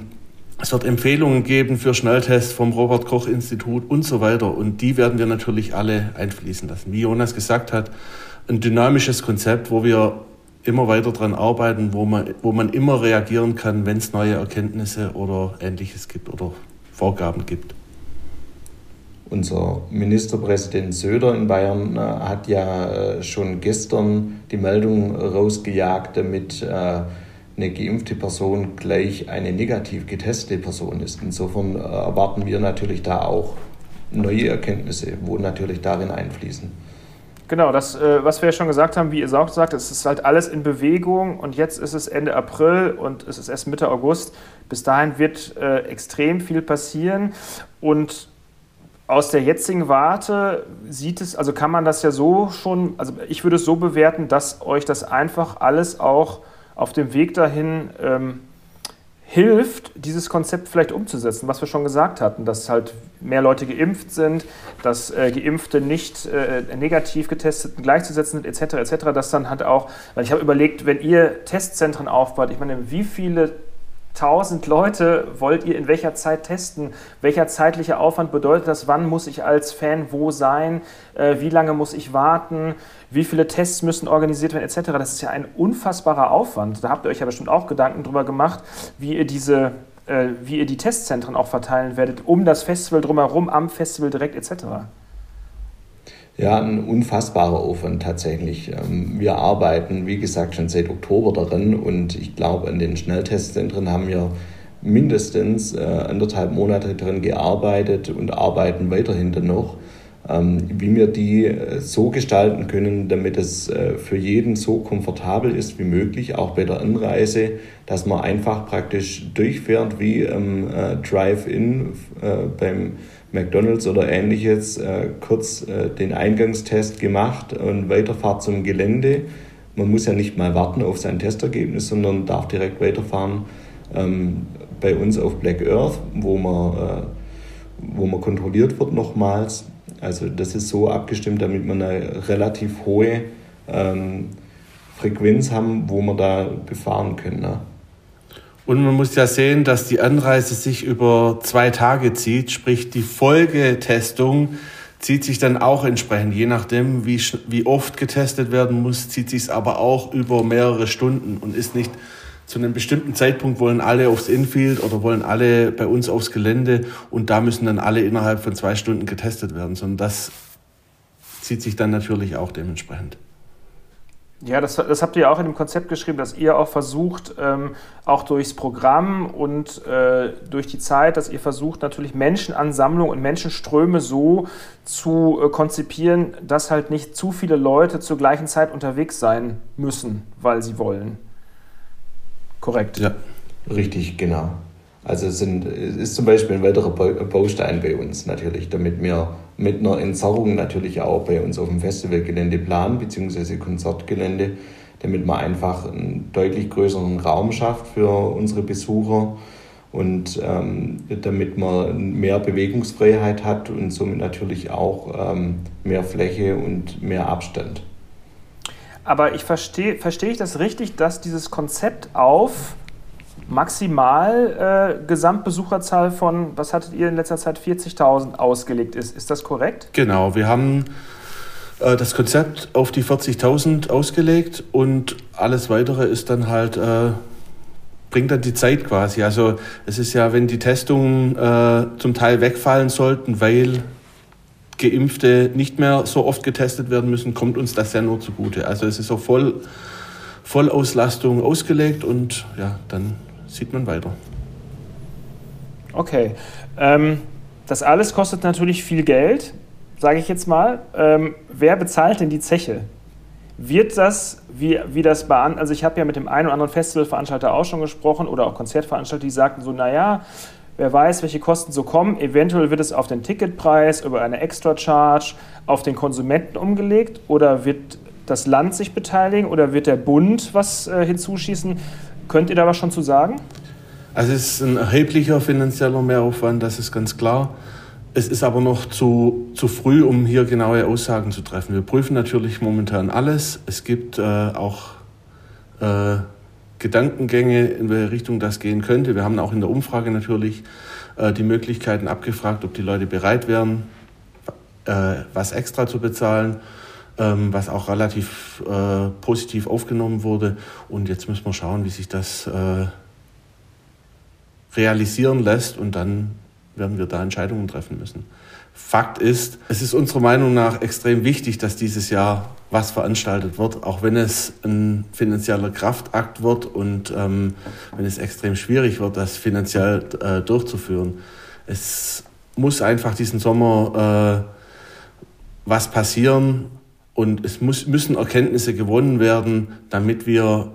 es wird Empfehlungen geben für Schnelltests vom Robert Koch Institut und so weiter. Und die werden wir natürlich alle einfließen lassen. Wie Jonas gesagt hat, ein dynamisches Konzept, wo wir immer weiter daran arbeiten, wo man, wo man immer reagieren kann, wenn es neue Erkenntnisse oder Ähnliches gibt oder Vorgaben gibt. Unser Ministerpräsident Söder in Bayern äh, hat ja äh, schon gestern die Meldung rausgejagt, damit äh, eine geimpfte Person gleich eine negativ getestete Person ist. Insofern erwarten wir natürlich da auch neue Erkenntnisse, wo natürlich darin einfließen. Genau, das, was wir ja schon gesagt haben, wie ihr auch habt, es ist halt alles in Bewegung und jetzt ist es Ende April und es ist erst Mitte August. Bis dahin wird äh, extrem viel passieren und aus der jetzigen Warte sieht es, also kann man das ja so schon, also ich würde es so bewerten, dass euch das einfach alles auch auf dem Weg dahin ähm, hilft, dieses Konzept vielleicht umzusetzen, was wir schon gesagt hatten, dass halt mehr Leute geimpft sind, dass äh, Geimpfte nicht äh, negativ getesteten gleichzusetzen sind, etc., etc., dass dann halt auch, weil ich habe überlegt, wenn ihr Testzentren aufbaut, ich meine, wie viele 1000 Leute wollt ihr in welcher Zeit testen? Welcher zeitliche Aufwand bedeutet das? Wann muss ich als Fan wo sein? Äh, wie lange muss ich warten? Wie viele Tests müssen organisiert werden, etc.? Das ist ja ein unfassbarer Aufwand. Da habt ihr euch ja bestimmt auch Gedanken drüber gemacht, wie ihr diese, äh, wie ihr die Testzentren auch verteilen werdet, um das Festival drumherum, am Festival direkt, etc. Ja, ein unfassbarer Aufwand tatsächlich. Ähm, wir arbeiten, wie gesagt, schon seit Oktober darin und ich glaube, an den Schnelltestzentren haben wir mindestens äh, anderthalb Monate daran gearbeitet und arbeiten weiterhin dann noch, wie wir die äh, so gestalten können, damit es äh, für jeden so komfortabel ist wie möglich, auch bei der Anreise, dass man einfach praktisch durchfährt wie im Drive-In beim McDonalds oder ähnliches äh, kurz äh, den Eingangstest gemacht und Weiterfahrt zum Gelände. Man muss ja nicht mal warten auf sein Testergebnis, sondern darf direkt weiterfahren ähm, bei uns auf Black Earth, wo man, äh, wo man kontrolliert wird nochmals. Also das ist so abgestimmt, damit wir eine relativ hohe ähm, Frequenz haben, wo wir da befahren können. Ne? Und man muss ja sehen, dass die Anreise sich über zwei Tage zieht, sprich die Folgetestung zieht sich dann auch entsprechend, je nachdem, wie, wie oft getestet werden muss, zieht sich es aber auch über mehrere Stunden und ist nicht zu einem bestimmten Zeitpunkt wollen alle aufs Infield oder wollen alle bei uns aufs Gelände und da müssen dann alle innerhalb von zwei Stunden getestet werden, sondern das zieht sich dann natürlich auch dementsprechend. Ja, das, das, habt ihr ja auch in dem Konzept geschrieben, dass ihr auch versucht, ähm, auch durchs Programm und äh, durch die Zeit, dass ihr versucht, natürlich Menschenansammlung und Menschenströme so zu äh, konzipieren, dass halt nicht zu viele Leute zur gleichen Zeit unterwegs sein müssen, weil sie wollen. Korrekt. Ja, richtig, genau. Also es sind, ist zum Beispiel ein weiterer Baustein bei uns natürlich, damit wir mit einer Entzerrung natürlich auch bei uns auf dem Festivalgelände planen, beziehungsweise Konzertgelände, damit man einfach einen deutlich größeren Raum schafft für unsere Besucher und ähm, damit man mehr Bewegungsfreiheit hat und somit natürlich auch ähm, mehr Fläche und mehr Abstand. Aber ich verstehe, verstehe ich das richtig, dass dieses Konzept auf maximal äh, Gesamtbesucherzahl von, was hattet ihr in letzter Zeit, 40.000 ausgelegt ist. Ist das korrekt? Genau, wir haben äh, das Konzept auf die 40.000 ausgelegt und alles weitere ist dann halt, äh, bringt dann die Zeit quasi. Also es ist ja, wenn die Testungen äh, zum Teil wegfallen sollten, weil Geimpfte nicht mehr so oft getestet werden müssen, kommt uns das ja nur zugute. Also es ist auf Voll, Vollauslastung ausgelegt und ja, dann sieht man weiter. Okay. Ähm, das alles kostet natürlich viel Geld, sage ich jetzt mal. Ähm, wer bezahlt denn die Zeche? Wird das, wie, wie das bei, also ich habe ja mit dem einen oder anderen Festivalveranstalter auch schon gesprochen oder auch Konzertveranstalter, die sagten so, naja, wer weiß, welche Kosten so kommen. Eventuell wird es auf den Ticketpreis, über eine Extra-Charge, auf den Konsumenten umgelegt oder wird das Land sich beteiligen oder wird der Bund was äh, hinzuschießen? Könnt ihr da was schon zu sagen? Also es ist ein erheblicher finanzieller Mehraufwand, das ist ganz klar. Es ist aber noch zu, zu früh, um hier genaue Aussagen zu treffen. Wir prüfen natürlich momentan alles. Es gibt äh, auch äh, Gedankengänge, in welche Richtung das gehen könnte. Wir haben auch in der Umfrage natürlich äh, die Möglichkeiten abgefragt, ob die Leute bereit wären, äh, was extra zu bezahlen ähm, was auch relativ äh, positiv aufgenommen wurde. Und jetzt müssen wir schauen, wie sich das äh, realisieren lässt und dann werden wir da Entscheidungen treffen müssen. Fakt ist, es ist unserer Meinung nach extrem wichtig, dass dieses Jahr was veranstaltet wird, auch wenn es ein finanzieller Kraftakt wird und ähm, wenn es extrem schwierig wird, das finanziell äh, durchzuführen. Es muss einfach diesen Sommer äh, was passieren, und es muss, müssen Erkenntnisse gewonnen werden, damit wir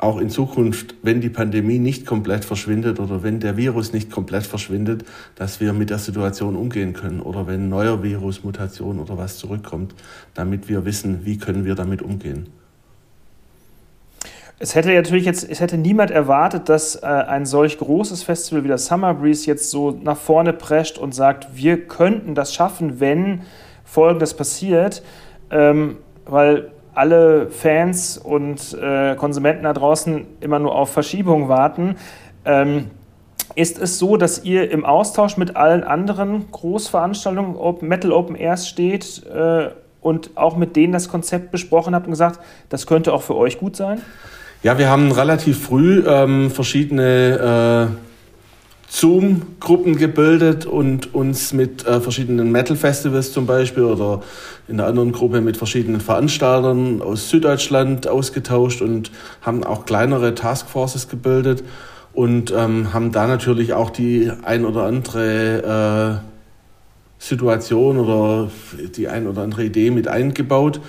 äh, auch in Zukunft, wenn die Pandemie nicht komplett verschwindet oder wenn der Virus nicht komplett verschwindet, dass wir mit der Situation umgehen können oder wenn neuer Virus, Mutation oder was zurückkommt, damit wir wissen, wie können wir damit umgehen. Es hätte natürlich jetzt, es hätte niemand erwartet, dass äh, ein solch großes Festival wie das Summer Breeze jetzt so nach vorne prescht und sagt, wir könnten das schaffen, wenn Folgendes passiert, ähm, weil alle Fans und äh, Konsumenten da draußen immer nur auf Verschiebung warten. Ähm, ist es so, dass ihr im Austausch mit allen anderen Großveranstaltungen Metal Open Airs steht äh, und auch mit denen das Konzept besprochen habt und gesagt, das könnte auch für euch gut sein? Ja, wir haben relativ früh ähm, verschiedene äh, Zoom-Gruppen gebildet und uns mit äh, verschiedenen Metal-Festivals zum Beispiel oder in der anderen Gruppe mit verschiedenen Veranstaltern aus Süddeutschland ausgetauscht und haben auch kleinere Taskforces gebildet und ähm, haben da natürlich auch die ein oder andere äh, Situation oder die ein oder andere Idee mit eingebaut.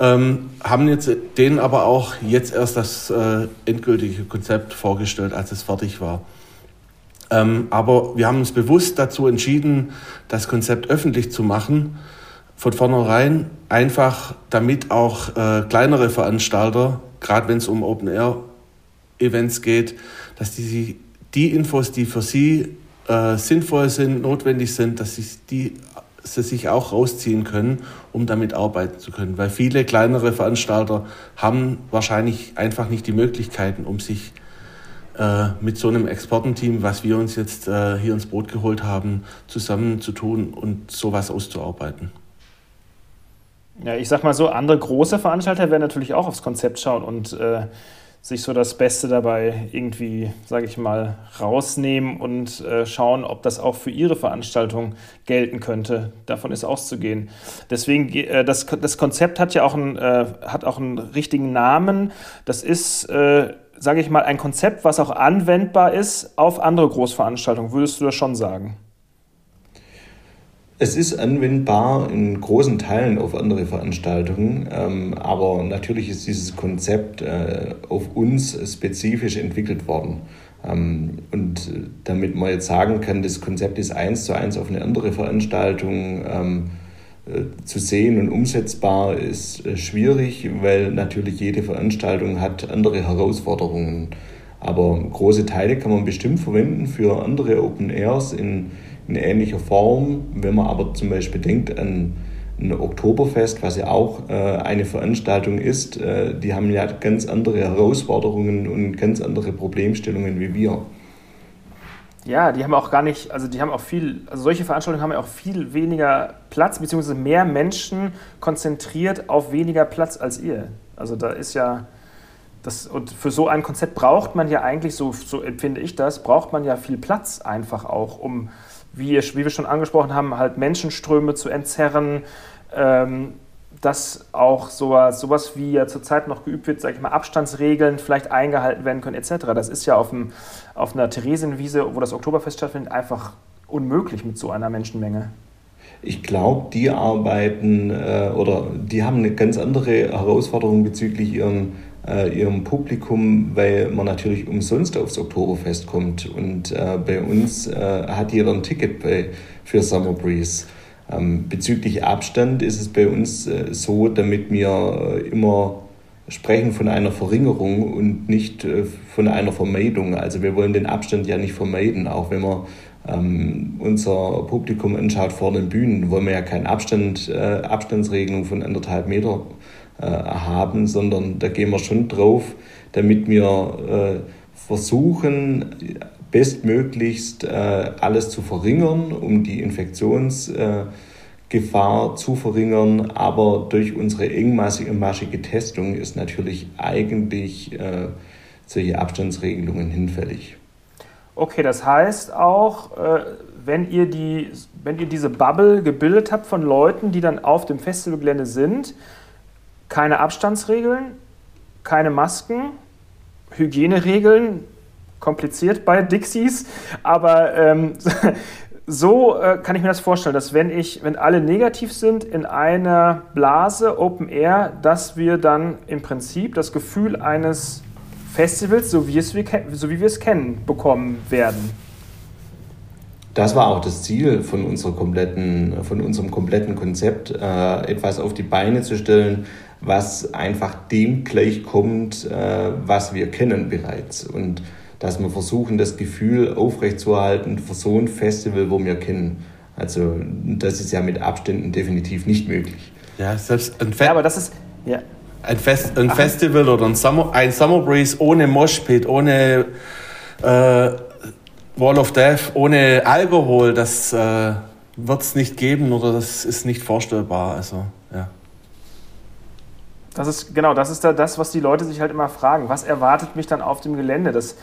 Ähm, haben jetzt denen aber auch jetzt erst das äh, endgültige Konzept vorgestellt, als es fertig war. Ähm, aber wir haben uns bewusst dazu entschieden, das Konzept öffentlich zu machen, von vornherein, einfach damit auch äh, kleinere Veranstalter, gerade wenn es um Open-Air-Events geht, dass die, die Infos, die für sie äh, sinnvoll sind, notwendig sind, dass sie die sie sich auch rausziehen können, um damit arbeiten zu können. Weil viele kleinere Veranstalter haben wahrscheinlich einfach nicht die Möglichkeiten, um sich äh, mit so einem Exportenteam, was wir uns jetzt äh, hier ins Boot geholt haben, zusammenzutun und sowas auszuarbeiten. Ja, ich sag mal so, andere große Veranstalter werden natürlich auch aufs Konzept schauen und äh, sich so das Beste dabei irgendwie, sage ich mal, rausnehmen und äh, schauen, ob das auch für ihre Veranstaltung gelten könnte. Davon ist auszugehen. Deswegen, äh, das, das Konzept hat ja auch einen, äh, hat auch einen richtigen Namen. Das ist äh, sage ich mal, ein Konzept, was auch anwendbar ist auf andere Großveranstaltungen. Würdest du das schon sagen? Es ist anwendbar in großen Teilen auf andere Veranstaltungen, ähm, aber natürlich ist dieses Konzept äh, auf uns spezifisch entwickelt worden. Ähm, und damit man jetzt sagen kann, das Konzept ist eins zu eins auf eine andere Veranstaltung ähm, äh, zu sehen und umsetzbar ist äh, schwierig, weil natürlich jede Veranstaltung hat andere Herausforderungen. Aber große Teile kann man bestimmt verwenden für andere Open Airs in, in ähnlicher Form. Wenn man aber zum Beispiel denkt an ein Oktoberfest, was ja auch äh, eine Veranstaltung ist, äh, die haben ja ganz andere Herausforderungen und ganz andere Problemstellungen wie wir. Ja, die haben auch gar nicht, also die haben auch viel, also solche Veranstaltungen haben ja auch viel weniger Platz, beziehungsweise mehr Menschen konzentriert auf weniger Platz als ihr. Also da ist ja, das, und für so ein Konzept braucht man ja eigentlich, so, so empfinde ich das, braucht man ja viel Platz einfach auch, um, wie, wie wir schon angesprochen haben, halt Menschenströme zu entzerren, ähm, dass auch sowas, sowas wie ja zurzeit noch geübt wird, sage ich mal, Abstandsregeln vielleicht eingehalten werden können, etc. Das ist ja auf, dem, auf einer Theresienwiese, wo das Oktoberfest stattfindet, einfach unmöglich mit so einer Menschenmenge. Ich glaube, die arbeiten äh, oder die haben eine ganz andere Herausforderung bezüglich ihrem, äh, ihrem Publikum, weil man natürlich umsonst aufs Oktoberfest kommt. Und äh, bei uns äh, hat jeder ein Ticket bei, für Summer Breeze. Ähm, bezüglich Abstand ist es bei uns äh, so, damit wir äh, immer sprechen von einer Verringerung und nicht äh, von einer Vermeidung. Also wir wollen den Abstand ja nicht vermeiden, auch wenn man ähm, unser Publikum anschaut vor den Bühnen, wollen wir ja keine Abstand, äh, Abstandsregelung von anderthalb Meter äh, haben, sondern da gehen wir schon drauf, damit wir äh, versuchen, bestmöglichst äh, alles zu verringern, um die Infektionsgefahr äh, zu verringern. Aber durch unsere engmaschige Testung ist natürlich eigentlich äh, solche Abstandsregelungen hinfällig. Okay, das heißt auch, wenn ihr, die, wenn ihr diese Bubble gebildet habt von Leuten, die dann auf dem Festivalgelände sind, keine Abstandsregeln, keine Masken, Hygieneregeln, kompliziert bei Dixies, aber ähm, so äh, kann ich mir das vorstellen, dass wenn ich, wenn alle negativ sind in einer Blase Open Air, dass wir dann im Prinzip das Gefühl eines Festivals, so wie, es wir, so wie wir es kennen, bekommen werden. das war auch das Ziel von, unserer kompletten, von unserem kompletten Konzept, äh, etwas auf die Beine zu stellen, was einfach dem gleichkommt, äh, was wir kennen bereits. Und dass wir versuchen, das Gefühl aufrechtzuerhalten für so ein Festival, wo wir kennen. Also das ist ja mit Abständen definitiv nicht möglich. Ja, selbst ein Fe ja, aber das ist ja. ein, Fest, ein Festival oder ein Summer, ein Summer Breeze ohne Moshpit, ohne äh, Wall of Death ohne Alkohol, das äh, wird es nicht geben oder das ist nicht vorstellbar. Also, ja. Das ist, genau, das ist da das, was die Leute sich halt immer fragen. Was erwartet mich dann auf dem Gelände? Das,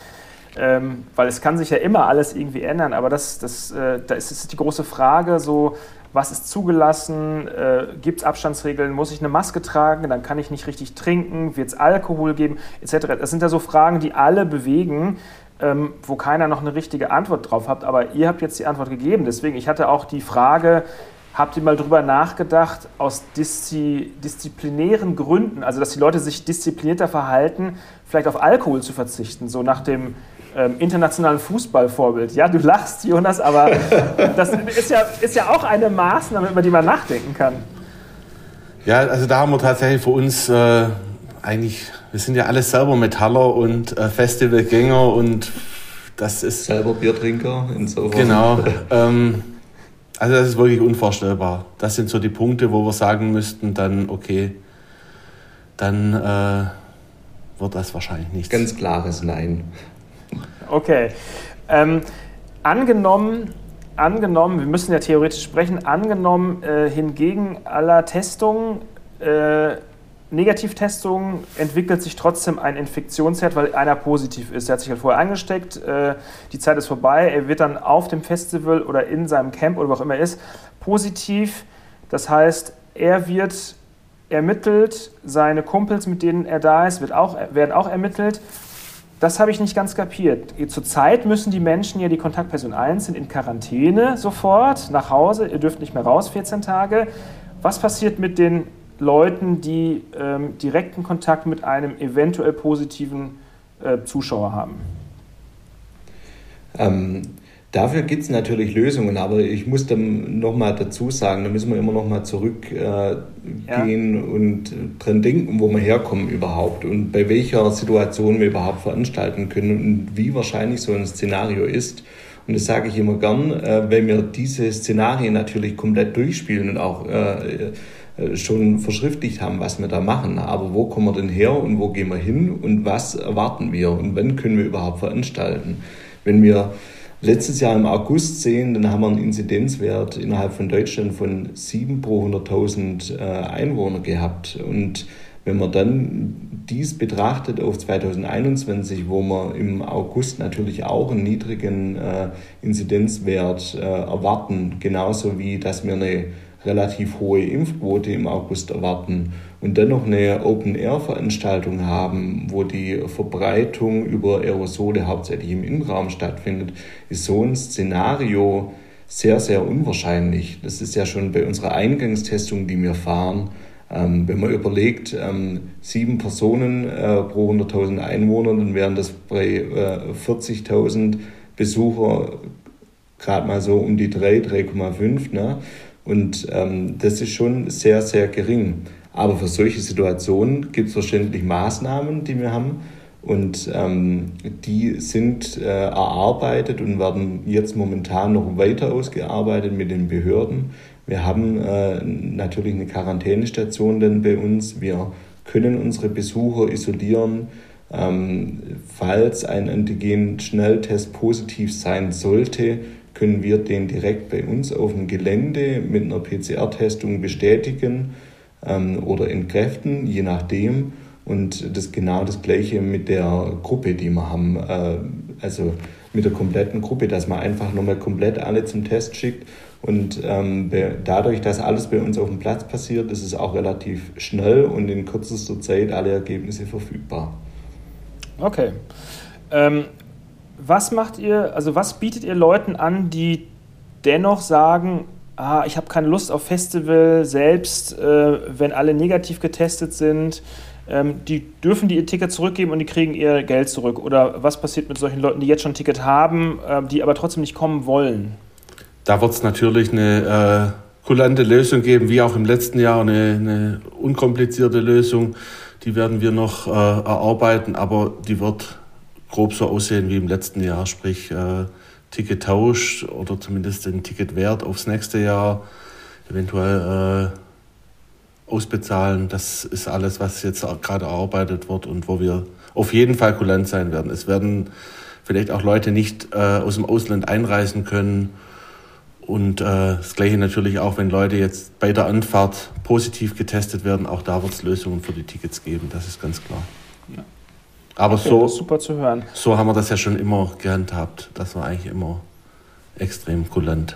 ähm, weil es kann sich ja immer alles irgendwie ändern, aber das, das, äh, da ist, ist die große Frage, so, was ist zugelassen, äh, gibt es Abstandsregeln, muss ich eine Maske tragen, dann kann ich nicht richtig trinken, wird es Alkohol geben, etc. Das sind ja so Fragen, die alle bewegen ähm, wo keiner noch eine richtige Antwort drauf hat. Aber ihr habt jetzt die Antwort gegeben. Deswegen, ich hatte auch die Frage, habt ihr mal drüber nachgedacht, aus diszi disziplinären Gründen, also dass die Leute sich disziplinierter verhalten, vielleicht auf Alkohol zu verzichten, so nach dem ähm, internationalen Fußballvorbild. Ja, du lachst, Jonas, aber das ist ja, ist ja auch eine Maßnahme, über die man nachdenken kann. Ja, also da haben wir tatsächlich für uns äh, eigentlich, wir sind ja alle selber Metaller und äh, Festivalgänger und das ist. Selber Biertrinker, insofern. Genau. Ähm, also das ist wirklich unvorstellbar. Das sind so die Punkte, wo wir sagen müssten, dann okay, dann äh, wird das wahrscheinlich nicht. Ganz klares Nein. Okay. Ähm, angenommen, angenommen, wir müssen ja theoretisch sprechen, angenommen äh, hingegen aller Testungen äh, Negativtestung entwickelt sich trotzdem ein Infektionsherd, weil einer positiv ist. Er hat sich halt vorher angesteckt, äh, die Zeit ist vorbei, er wird dann auf dem Festival oder in seinem Camp oder wo auch immer er ist, positiv. Das heißt, er wird ermittelt, seine Kumpels, mit denen er da ist, wird auch, werden auch ermittelt. Das habe ich nicht ganz kapiert. Zurzeit müssen die Menschen ja, die Kontaktperson 1 sind, in Quarantäne sofort, nach Hause, ihr dürft nicht mehr raus, 14 Tage. Was passiert mit den Leuten, die ähm, direkten Kontakt mit einem eventuell positiven äh, Zuschauer haben? Ähm, dafür gibt es natürlich Lösungen, aber ich muss dann nochmal dazu sagen, da müssen wir immer nochmal zurückgehen äh, ja. und dran denken, wo wir herkommen überhaupt und bei welcher Situation wir überhaupt veranstalten können und wie wahrscheinlich so ein Szenario ist. Und das sage ich immer gern, äh, wenn wir diese Szenarien natürlich komplett durchspielen und auch äh, äh, schon verschriftlicht haben, was wir da machen. Aber wo kommen wir denn her und wo gehen wir hin und was erwarten wir und wann können wir überhaupt veranstalten? Wenn wir letztes Jahr im August sehen, dann haben wir einen Inzidenzwert innerhalb von Deutschland von 7 pro 100.000 äh, Einwohner gehabt. Und wenn man dann dies betrachtet auf 2021, wo wir im August natürlich auch einen niedrigen äh, Inzidenzwert erwarten, genauso wie dass wir eine relativ hohe Impfquote im August erwarten und dennoch eine Open-Air-Veranstaltung haben, wo die Verbreitung über Aerosole hauptsächlich im Innenraum stattfindet, ist so ein Szenario sehr, sehr unwahrscheinlich. Das ist ja schon bei unserer Eingangstestung, die wir fahren, ähm, wenn man überlegt, ähm, sieben Personen äh, pro 100.000 Einwohner, dann wären das bei äh, 40.000 Besucher gerade mal so um die 3, 3,5. Ne? Und ähm, das ist schon sehr, sehr gering. Aber für solche Situationen gibt es verständlich Maßnahmen, die wir haben. Und ähm, die sind äh, erarbeitet und werden jetzt momentan noch weiter ausgearbeitet mit den Behörden. Wir haben äh, natürlich eine Quarantänestation denn bei uns. Wir können unsere Besucher isolieren. Ähm, falls ein Antigen-Schnelltest positiv sein sollte, können wir den direkt bei uns auf dem Gelände mit einer PCR-Testung bestätigen ähm, oder entkräften, je nachdem. Und das genau das Gleiche mit der Gruppe, die wir haben. Äh, also mit der kompletten Gruppe, dass man einfach nochmal komplett alle zum Test schickt. Und ähm, dadurch, dass alles bei uns auf dem Platz passiert, ist es auch relativ schnell und in kürzester Zeit alle Ergebnisse verfügbar. Okay. Ähm, was macht ihr, also was bietet ihr Leuten an, die dennoch sagen, ah, ich habe keine Lust auf Festival selbst, äh, wenn alle negativ getestet sind? Ähm, die dürfen die ihr Ticket zurückgeben und die kriegen ihr Geld zurück. Oder was passiert mit solchen Leuten, die jetzt schon ein Ticket haben, äh, die aber trotzdem nicht kommen wollen? da wird es natürlich eine äh, kulante Lösung geben, wie auch im letzten Jahr, eine, eine unkomplizierte Lösung. Die werden wir noch äh, erarbeiten, aber die wird grob so aussehen wie im letzten Jahr, sprich äh, Tickettausch oder zumindest den Ticketwert aufs nächste Jahr, eventuell äh, ausbezahlen. Das ist alles, was jetzt gerade erarbeitet wird und wo wir auf jeden Fall kulant sein werden. Es werden vielleicht auch Leute nicht äh, aus dem Ausland einreisen können. Und äh, das Gleiche natürlich auch, wenn Leute jetzt bei der Anfahrt positiv getestet werden, auch da wird es Lösungen für die Tickets geben, das ist ganz klar. Ja. Aber okay, so, super zu hören. so haben wir das ja schon immer gehandhabt, dass wir eigentlich immer extrem kulant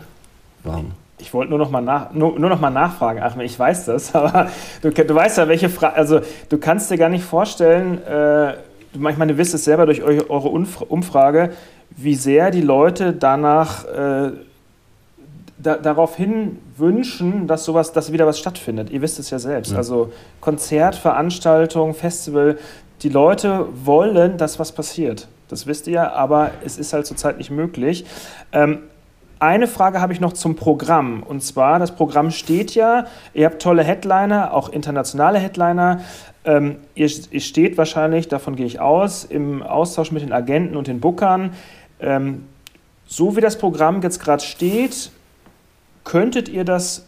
waren. Ich wollte nur noch mal, nach, nur, nur noch mal nachfragen, Achmed, ich weiß das, aber du, du weißt ja, welche Frage, also du kannst dir gar nicht vorstellen, äh, manchmal ihr wisst es selber durch eure Umfrage, wie sehr die Leute danach äh, da, daraufhin wünschen, dass sowas, dass wieder was stattfindet. Ihr wisst es ja selbst. Ja. Also Konzert, Veranstaltung, Festival, die Leute wollen, dass was passiert. Das wisst ihr, aber es ist halt zurzeit nicht möglich. Ähm, eine Frage habe ich noch zum Programm. Und zwar, das Programm steht ja, ihr habt tolle Headliner, auch internationale Headliner. Ähm, ihr, ihr, steht wahrscheinlich, davon gehe ich aus, im Austausch mit den Agenten und den Bookern. Ähm, so wie das Programm jetzt gerade steht, könntet ihr das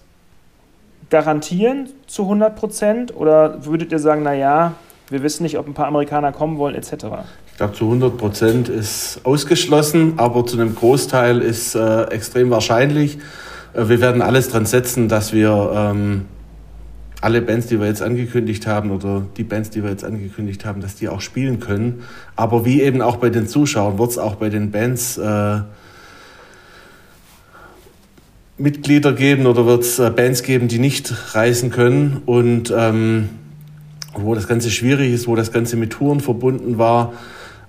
garantieren zu 100 Prozent? Oder würdet ihr sagen, naja, wir wissen nicht, ob ein paar Amerikaner kommen wollen, etc.? Ich glaube, zu 100 Prozent ist ausgeschlossen, aber zu einem Großteil ist äh, extrem wahrscheinlich. Äh, wir werden alles dran setzen, dass wir ähm, alle Bands, die wir jetzt angekündigt haben oder die Bands, die wir jetzt angekündigt haben, dass die auch spielen können. Aber wie eben auch bei den Zuschauern wird es auch bei den Bands äh, Mitglieder geben oder wird es äh, Bands geben, die nicht reisen können und ähm, wo das Ganze schwierig ist, wo das Ganze mit Touren verbunden war.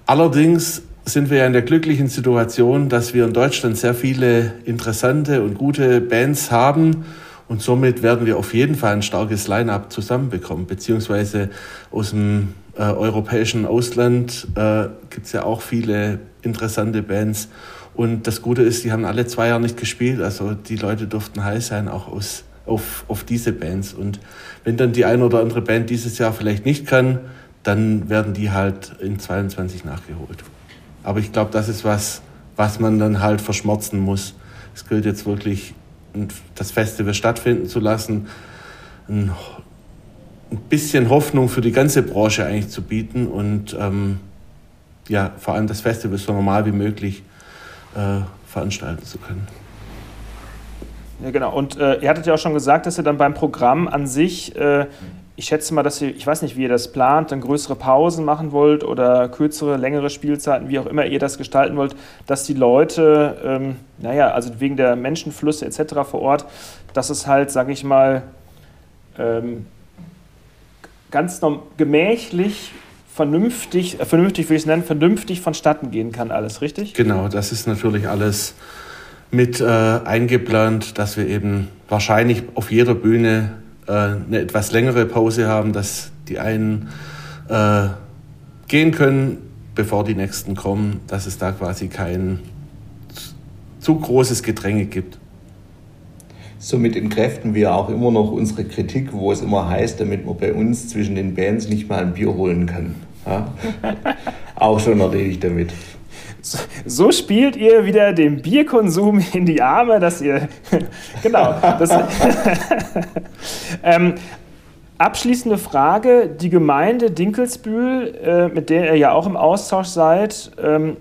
Allerdings sind wir ja in der glücklichen Situation, dass wir in Deutschland sehr viele interessante und gute Bands haben und somit werden wir auf jeden Fall ein starkes Line-up zusammenbekommen, beziehungsweise aus dem äh, europäischen Ausland äh, gibt es ja auch viele interessante Bands. Und das Gute ist, die haben alle zwei Jahre nicht gespielt, also die Leute durften heiß sein, auch aus, auf, auf diese Bands. Und wenn dann die eine oder andere Band dieses Jahr vielleicht nicht kann, dann werden die halt in 22 nachgeholt. Aber ich glaube, das ist was, was man dann halt verschmerzen muss. Es gilt jetzt wirklich das Festival stattfinden zu lassen, ein, bisschen Hoffnung für die ganze Branche eigentlich zu bieten und ähm, ja, vor allem das Festival so normal wie möglich äh, veranstalten zu können. Ja, genau. Und äh, ihr hattet ja auch schon gesagt, dass ihr dann beim Programm an sich äh, ich schätze mal, dass ihr, ich weiß nicht, wie ihr das plant, dann größere Pausen machen wollt oder kürzere, längere Spielzeiten, wie auch immer ihr das gestalten wollt, dass die Leute, ähm, naja, also wegen der Menschenflüsse etc. vor Ort, dass es halt, sage ich mal, ähm, ganz gemächlich, vernünftig, äh, vernünftig würde ich es nennen, vernünftig vonstatten gehen kann, alles, richtig? Genau, das ist natürlich alles mit äh, eingeplant, dass wir eben wahrscheinlich auf jeder Bühne äh, eine etwas längere Pause haben, dass die einen äh, gehen können, bevor die nächsten kommen, dass es da quasi kein zu großes Gedränge gibt. Somit entkräften wir auch immer noch unsere Kritik, wo es immer heißt, damit man bei uns zwischen den Bands nicht mal ein Bier holen kann. Ja? auch schon erledigt damit. So spielt ihr wieder dem Bierkonsum in die Arme, dass ihr. genau. Das, ähm, abschließende Frage: Die Gemeinde Dinkelsbühl, äh, mit der ihr ja auch im Austausch seid, ähm,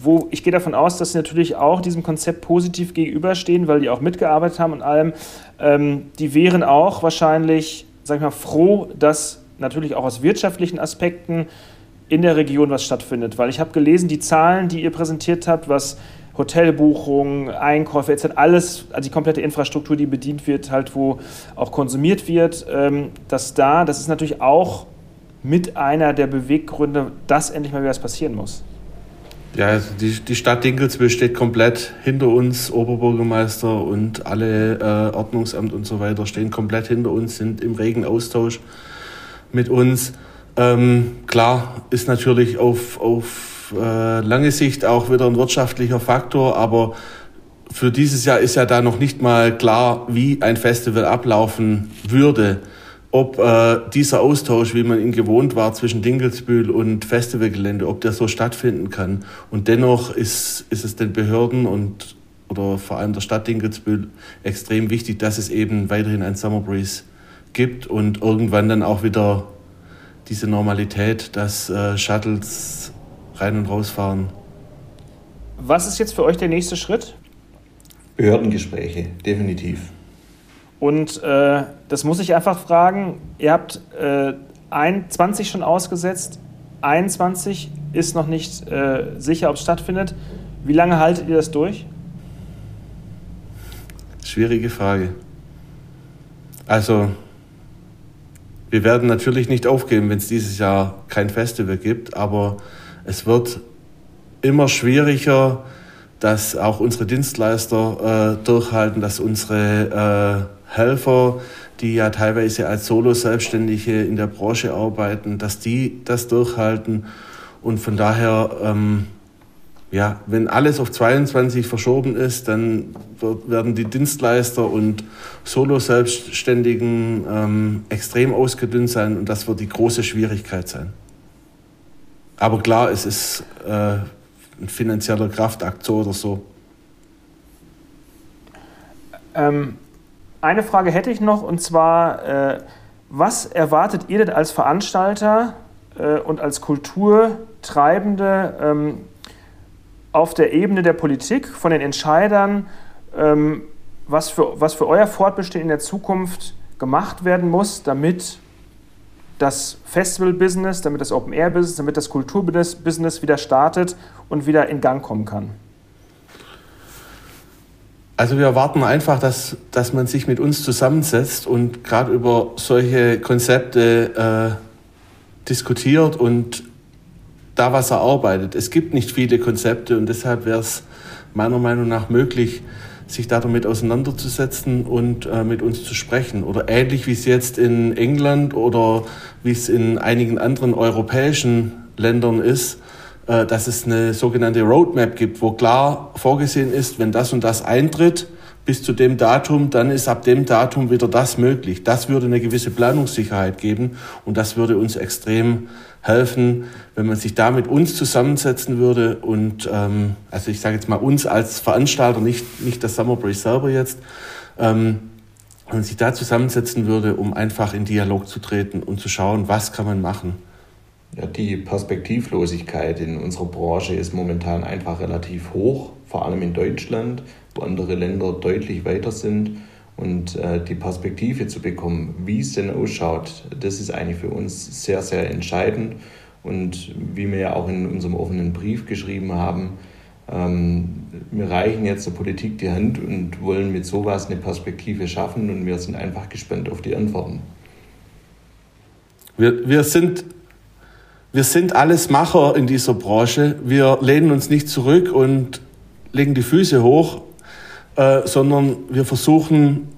wo ich gehe davon aus, dass sie natürlich auch diesem Konzept positiv gegenüberstehen, weil die auch mitgearbeitet haben und allem. Ähm, die wären auch wahrscheinlich, sag ich mal, froh, dass natürlich auch aus wirtschaftlichen Aspekten in der Region was stattfindet. Weil ich habe gelesen, die Zahlen, die ihr präsentiert habt, was Hotelbuchungen, Einkäufe etc., alles, also die komplette Infrastruktur, die bedient wird, halt wo auch konsumiert wird, ähm, dass da, das ist natürlich auch mit einer der Beweggründe, dass endlich mal wieder was passieren muss. Ja, also die, die Stadt Dinkelsbühl steht komplett hinter uns, Oberbürgermeister und alle äh, Ordnungsamt und so weiter stehen komplett hinter uns, sind im regen Austausch mit uns. Ähm, klar, ist natürlich auf, auf äh, lange Sicht auch wieder ein wirtschaftlicher Faktor, aber für dieses Jahr ist ja da noch nicht mal klar, wie ein Festival ablaufen würde. Ob äh, dieser Austausch, wie man ihn gewohnt war, zwischen Dinkelsbühl und Festivalgelände, ob der so stattfinden kann. Und dennoch ist, ist es den Behörden und oder vor allem der Stadt Dinkelsbühl extrem wichtig, dass es eben weiterhin ein Summer Breeze gibt und irgendwann dann auch wieder diese Normalität, dass äh, Shuttles rein und rausfahren. Was ist jetzt für euch der nächste Schritt? Behördengespräche, definitiv. Und äh, das muss ich einfach fragen. Ihr habt äh, 21 schon ausgesetzt, 21 ist noch nicht äh, sicher, ob es stattfindet. Wie lange haltet ihr das durch? Schwierige Frage. Also, wir werden natürlich nicht aufgeben, wenn es dieses Jahr kein Festival gibt, aber es wird immer schwieriger, dass auch unsere Dienstleister äh, durchhalten, dass unsere äh, Helfer, die ja teilweise als Solo-Selbstständige in der Branche arbeiten, dass die das durchhalten. Und von daher, ähm, ja, wenn alles auf 22 verschoben ist, dann werden die Dienstleister und Solo-Selbstständigen ähm, extrem ausgedünnt sein und das wird die große Schwierigkeit sein. Aber klar, es ist äh, ein finanzieller Kraftakt so oder so. Ähm, eine Frage hätte ich noch und zwar, äh, was erwartet ihr denn als Veranstalter äh, und als Kulturtreibende ähm, auf der Ebene der Politik, von den Entscheidern, ähm, was, für, was für euer Fortbestehen in der Zukunft gemacht werden muss, damit das Festival-Business, damit das Open-Air-Business, damit das Kultur-Business wieder startet und wieder in Gang kommen kann? Also wir erwarten einfach, dass, dass man sich mit uns zusammensetzt und gerade über solche Konzepte äh, diskutiert und da was erarbeitet. Es gibt nicht viele Konzepte und deshalb wäre es meiner Meinung nach möglich, sich damit auseinanderzusetzen und äh, mit uns zu sprechen. Oder ähnlich wie es jetzt in England oder wie es in einigen anderen europäischen Ländern ist, äh, dass es eine sogenannte Roadmap gibt, wo klar vorgesehen ist, wenn das und das eintritt, bis zu dem Datum, dann ist ab dem Datum wieder das möglich. Das würde eine gewisse Planungssicherheit geben und das würde uns extrem helfen, wenn man sich da mit uns zusammensetzen würde und ähm, also ich sage jetzt mal uns als Veranstalter, nicht, nicht das Summer Breeze selber jetzt, ähm, und sich da zusammensetzen würde, um einfach in Dialog zu treten und zu schauen, was kann man machen. Ja, die Perspektivlosigkeit in unserer Branche ist momentan einfach relativ hoch, vor allem in Deutschland, wo andere Länder deutlich weiter sind. Und äh, die Perspektive zu bekommen, wie es denn ausschaut, das ist eigentlich für uns sehr, sehr entscheidend. Und wie wir ja auch in unserem offenen Brief geschrieben haben, ähm, wir reichen jetzt der Politik die Hand und wollen mit sowas eine Perspektive schaffen und wir sind einfach gespannt auf die Antworten. Wir, wir, sind, wir sind alles Macher in dieser Branche. Wir lehnen uns nicht zurück und legen die Füße hoch, äh, sondern wir versuchen,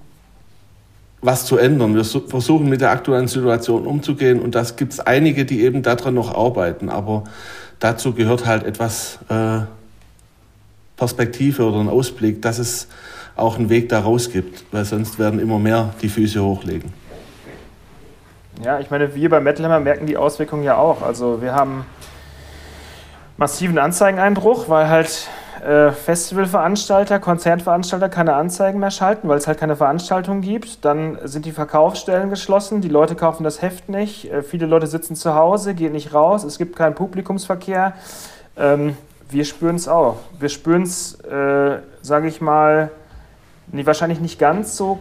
was zu ändern. Wir versuchen mit der aktuellen Situation umzugehen und das gibt es einige, die eben daran noch arbeiten. Aber dazu gehört halt etwas äh, Perspektive oder ein Ausblick, dass es auch einen Weg daraus gibt, weil sonst werden immer mehr die Füße hochlegen. Ja, ich meine, wir bei Metal Hammer merken die Auswirkungen ja auch. Also wir haben massiven Anzeigeneinbruch, weil halt äh, Festivalveranstalter, Konzertveranstalter keine Anzeigen mehr schalten, weil es halt keine Veranstaltung gibt. Dann sind die Verkaufsstellen geschlossen, die Leute kaufen das Heft nicht, äh, viele Leute sitzen zu Hause, gehen nicht raus, es gibt keinen Publikumsverkehr. Ähm, wir spüren es auch. Wir spüren es, äh, sage ich mal, nee, wahrscheinlich nicht ganz so.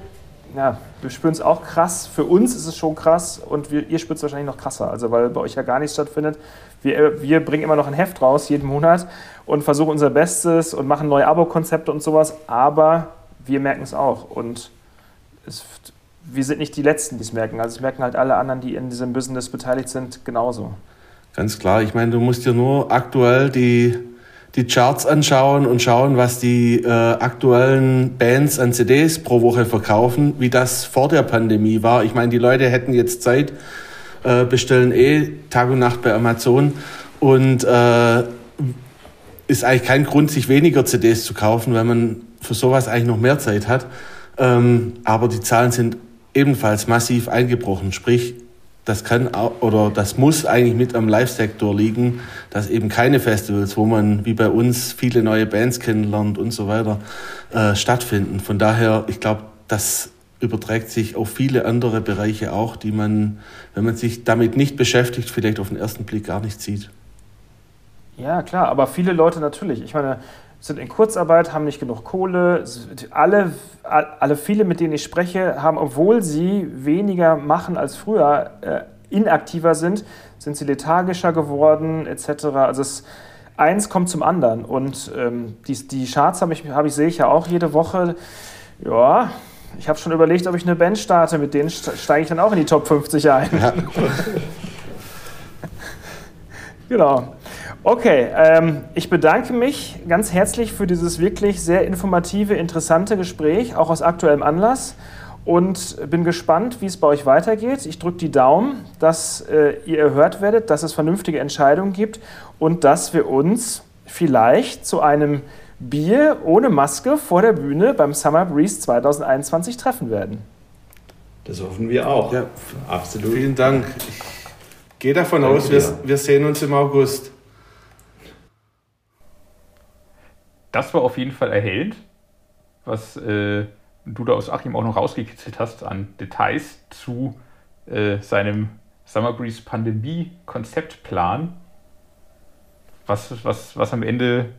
Ja, wir spüren es auch krass. Für uns ist es schon krass und wir, ihr spürt es wahrscheinlich noch krasser, also weil bei euch ja gar nichts stattfindet. Wir, wir bringen immer noch ein Heft raus jeden Monat und versuchen unser Bestes und machen neue Abo-Konzepte und sowas, aber wir merken es auch und es, wir sind nicht die Letzten, die es merken. Also es merken halt alle anderen, die in diesem Business beteiligt sind, genauso. Ganz klar. Ich meine, du musst dir nur aktuell die, die Charts anschauen und schauen, was die äh, aktuellen Bands an CDs pro Woche verkaufen, wie das vor der Pandemie war. Ich meine, die Leute hätten jetzt Zeit, äh, bestellen eh Tag und Nacht bei Amazon und äh, ist eigentlich kein Grund, sich weniger CDs zu kaufen, weil man für sowas eigentlich noch mehr Zeit hat. Ähm, aber die Zahlen sind ebenfalls massiv eingebrochen. Sprich, das kann oder das muss eigentlich mit am Live-Sektor liegen, dass eben keine Festivals, wo man wie bei uns viele neue Bands kennenlernt und so weiter, äh, stattfinden. Von daher, ich glaube, das überträgt sich auf viele andere Bereiche auch, die man, wenn man sich damit nicht beschäftigt, vielleicht auf den ersten Blick gar nicht sieht. Ja, klar, aber viele Leute natürlich. Ich meine, sind in Kurzarbeit, haben nicht genug Kohle. Alle, alle viele, mit denen ich spreche, haben, obwohl sie weniger machen als früher, äh, inaktiver sind, sind sie lethargischer geworden, etc. Also es, eins kommt zum anderen. Und ähm, die, die Charts habe ich, hab ich, sehe ich ja auch jede Woche. Ja, ich habe schon überlegt, ob ich eine Band starte, mit denen steige ich dann auch in die Top 50 ein. Ja. genau. Okay, ähm, ich bedanke mich ganz herzlich für dieses wirklich sehr informative, interessante Gespräch, auch aus aktuellem Anlass. Und bin gespannt, wie es bei euch weitergeht. Ich drücke die Daumen, dass äh, ihr erhört werdet, dass es vernünftige Entscheidungen gibt und dass wir uns vielleicht zu einem Bier ohne Maske vor der Bühne beim Summer Breeze 2021 treffen werden. Das hoffen wir auch. Ja, absolut. Vielen Dank. Ich gehe davon Danke aus, wir, wir sehen uns im August. Das war auf jeden Fall erhellend, was äh, du da aus Achim auch noch rausgekitzelt hast an Details zu äh, seinem Summer Breeze Pandemie-Konzeptplan. Was, was, was am Ende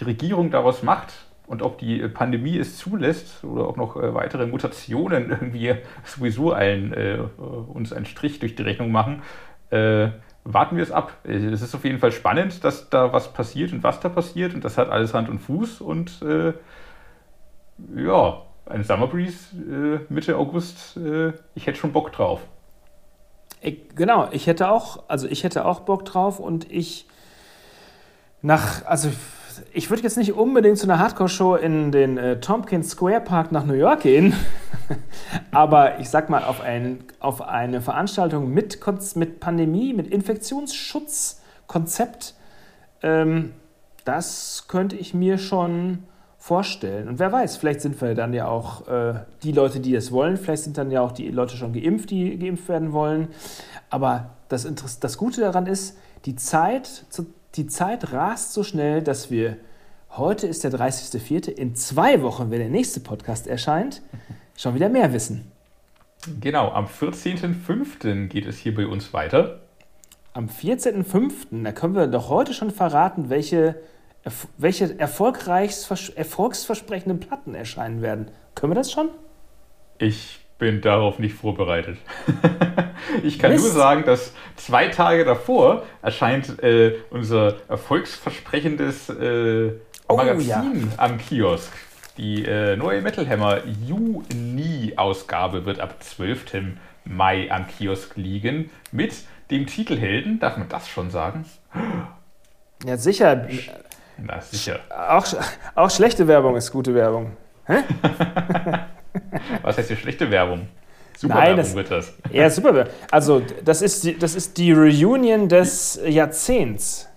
die Regierung daraus macht und ob die Pandemie es zulässt oder ob noch äh, weitere Mutationen irgendwie sowieso allen äh, uns einen Strich durch die Rechnung machen, äh, warten wir es ab. Es ist auf jeden Fall spannend, dass da was passiert und was da passiert. Und das hat alles Hand und Fuß. Und äh, ja, ein Summer Breeze äh, Mitte August, äh, ich hätte schon Bock drauf. Ich, genau, ich hätte auch, also ich hätte auch Bock drauf und ich nach, also ich würde jetzt nicht unbedingt zu einer Hardcore-Show in den äh, Tompkins Square Park nach New York gehen, aber ich sag mal, auf, ein, auf eine Veranstaltung mit, mit Pandemie, mit Infektionsschutzkonzept, ähm, das könnte ich mir schon vorstellen. Und wer weiß, vielleicht sind wir dann ja auch äh, die Leute, die es wollen, vielleicht sind dann ja auch die Leute schon geimpft, die geimpft werden wollen. Aber das, das Gute daran ist, die Zeit zu die Zeit rast so schnell, dass wir, heute ist der 30.04., in zwei Wochen, wenn der nächste Podcast erscheint, schon wieder mehr wissen. Genau, am 14.05. geht es hier bei uns weiter. Am 14.05., da können wir doch heute schon verraten, welche, welche erfolgsversprechenden Platten erscheinen werden. Können wir das schon? Ich bin darauf nicht vorbereitet. ich kann Mist. nur sagen, dass zwei Tage davor erscheint äh, unser erfolgsversprechendes äh, oh, Magazin ja. am Kiosk. Die äh, neue Metal Hammer Juni-Ausgabe wird ab 12. Mai am Kiosk liegen mit dem Titelhelden. Darf man das schon sagen? Ja, sicher. Na, sicher. Auch, auch schlechte Werbung ist gute Werbung. Hä? Was heißt hier schlechte Werbung? Super Nein, Werbung das, wird das. Ja, super. Also, das ist, die, das ist die Reunion des Jahrzehnts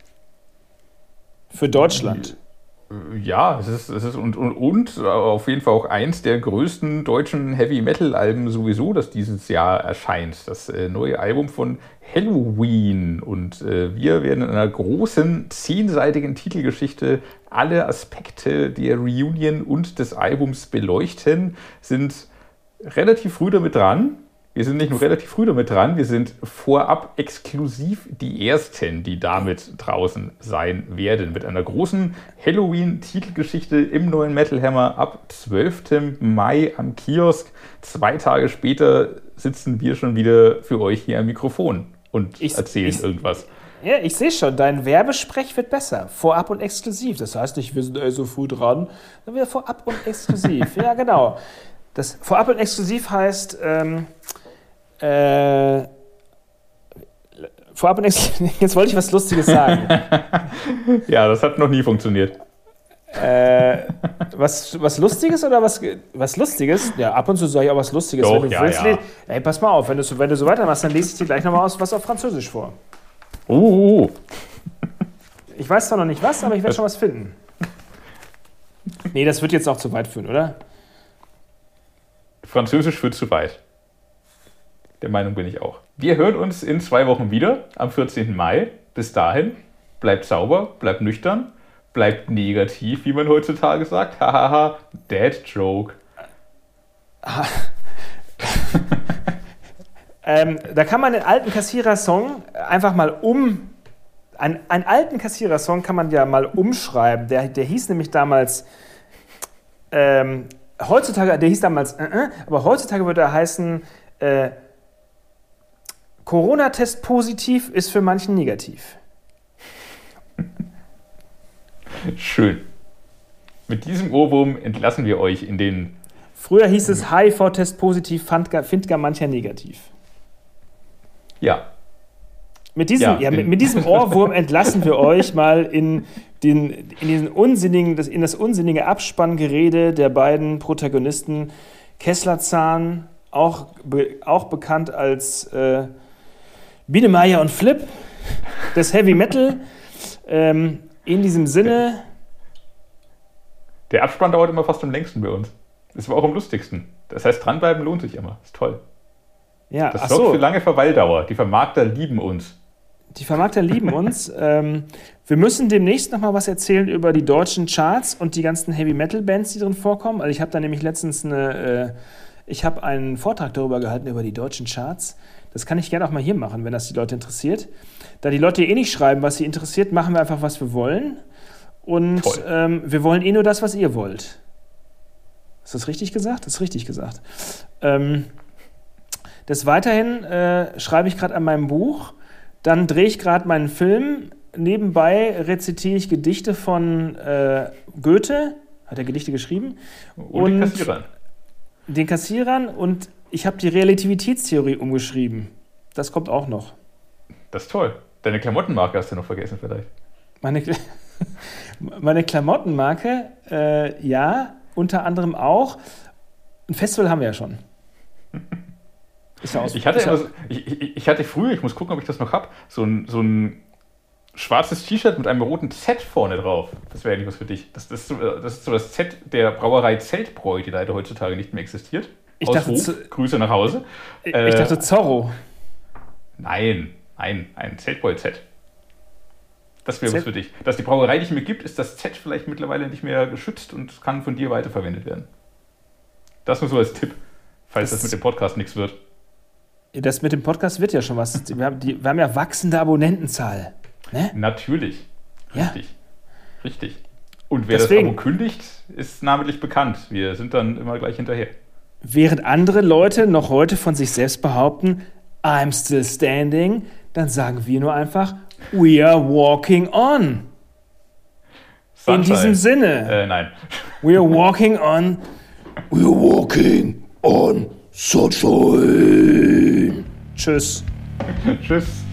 für Deutschland. Ja, es ist, es ist und, und, und auf jeden Fall auch eins der größten deutschen Heavy Metal Alben sowieso, das dieses Jahr erscheint. Das äh, neue Album von Halloween. Und äh, wir werden in einer großen, zehnseitigen Titelgeschichte alle Aspekte der Reunion und des Albums beleuchten, sind relativ früh damit dran. Wir sind nicht nur relativ früh damit dran, wir sind vorab exklusiv die Ersten, die damit draußen sein werden. Mit einer großen Halloween-Titelgeschichte im neuen Metal Hammer ab 12. Mai am Kiosk. Zwei Tage später sitzen wir schon wieder für euch hier am Mikrofon und ich, erzählen ich, irgendwas. Ja, ich sehe schon, dein Werbesprech wird besser. Vorab und exklusiv. Das heißt nicht, wir sind so früh dran, dann wieder vorab und exklusiv. ja, genau. Das Vorab und exklusiv heißt, ähm, äh, Vorab und exklusiv, jetzt wollte ich was Lustiges sagen. ja, das hat noch nie funktioniert. Äh, was, was Lustiges oder was, was Lustiges? Ja, ab und zu sage ich auch was Lustiges. Doch, wenn du ja, willst, ja. Ey, pass mal auf, wenn du, wenn du so weitermachst, dann lese ich dir gleich nochmal aus, was auf Französisch vor. Uh. Ich weiß zwar noch nicht was, aber ich werde schon was finden. nee, das wird jetzt auch zu weit führen, oder? Französisch führt zu weit. Der Meinung bin ich auch. Wir hören uns in zwei Wochen wieder, am 14. Mai. Bis dahin, bleibt sauber, bleibt nüchtern, bleibt negativ, wie man heutzutage sagt. Hahaha, Dead Joke. ähm, da kann man den alten Kassierer-Song einfach mal um. Ein, einen alten Kassierer-Song kann man ja mal umschreiben. Der, der hieß nämlich damals. Ähm, heutzutage, der hieß damals, äh, äh, aber heutzutage würde er heißen. Äh, Corona-Test positiv ist für manchen negativ. Schön. Mit diesem Ohrwurm entlassen wir euch in den. Früher hieß es HIV-Test positiv, findet gar mancher negativ. Ja. Mit diesem, ja, ja mit, mit, diesem Ohrwurm entlassen wir euch mal in, den, in, diesen unsinnigen, das, in das unsinnige Abspanngerede der beiden Protagonisten Kesslerzahn, auch, auch bekannt als äh, Biedermeier und Flip des Heavy Metal. Ähm, in diesem Sinne. Der Abspann dauert immer fast am längsten bei uns. Ist aber auch am lustigsten. Das heißt, dranbleiben lohnt sich immer. Ist toll. Ja, das sorgt so. für lange Verweildauer. Die Vermarkter lieben uns. Die Vermarkter lieben uns. Ähm, wir müssen demnächst noch mal was erzählen über die deutschen Charts und die ganzen Heavy Metal Bands, die drin vorkommen. Also ich habe da nämlich letztens eine, äh, ich habe einen Vortrag darüber gehalten über die deutschen Charts. Das kann ich gerne auch mal hier machen, wenn das die Leute interessiert. Da die Leute eh nicht schreiben, was sie interessiert, machen wir einfach, was wir wollen. Und ähm, wir wollen eh nur das, was ihr wollt. Ist das richtig gesagt? Das ist richtig gesagt. Ähm, des Weiterhin äh, schreibe ich gerade an meinem Buch. Dann drehe ich gerade meinen Film. Nebenbei rezitiere ich Gedichte von äh, Goethe. Hat er Gedichte geschrieben? Und, und den Kassierern. Den Kassierern und ich habe die Relativitätstheorie umgeschrieben. Das kommt auch noch. Das ist toll. Deine Klamottenmarke hast du noch vergessen vielleicht. Meine, meine Klamottenmarke, äh, ja, unter anderem auch. Ein Festival haben wir ja schon. Aus, ich, hatte immer ich, ich, hatte früher, ich muss gucken, ob ich das noch habe, so ein, so ein schwarzes T-Shirt mit einem roten Z vorne drauf. Das wäre eigentlich was für dich. Das, das, ist so, das ist so das Z der Brauerei Zeltbräu, die leider heutzutage nicht mehr existiert. Ich dachte, Grüße nach Hause. Ich, äh, ich dachte Zorro. Nein, nein, ein Zeltboy Z. Das wäre was für dich. Dass die Brauerei nicht mehr gibt, ist das Z vielleicht mittlerweile nicht mehr geschützt und kann von dir weiterverwendet werden. Das nur so als Tipp, falls das, das mit dem Podcast nichts wird. Das mit dem Podcast wird ja schon was. Wir haben, die, wir haben ja wachsende Abonnentenzahl. Ne? Natürlich. Richtig. Ja. Richtig. Und wer Deswegen, das Abo kündigt, ist namentlich bekannt. Wir sind dann immer gleich hinterher. Während andere Leute noch heute von sich selbst behaupten, I'm still standing, dann sagen wir nur einfach, we are walking on. Sunshine. In diesem Sinne. Äh, nein. We are walking on. We are walking on sunshine. Tschüss. Tschüss.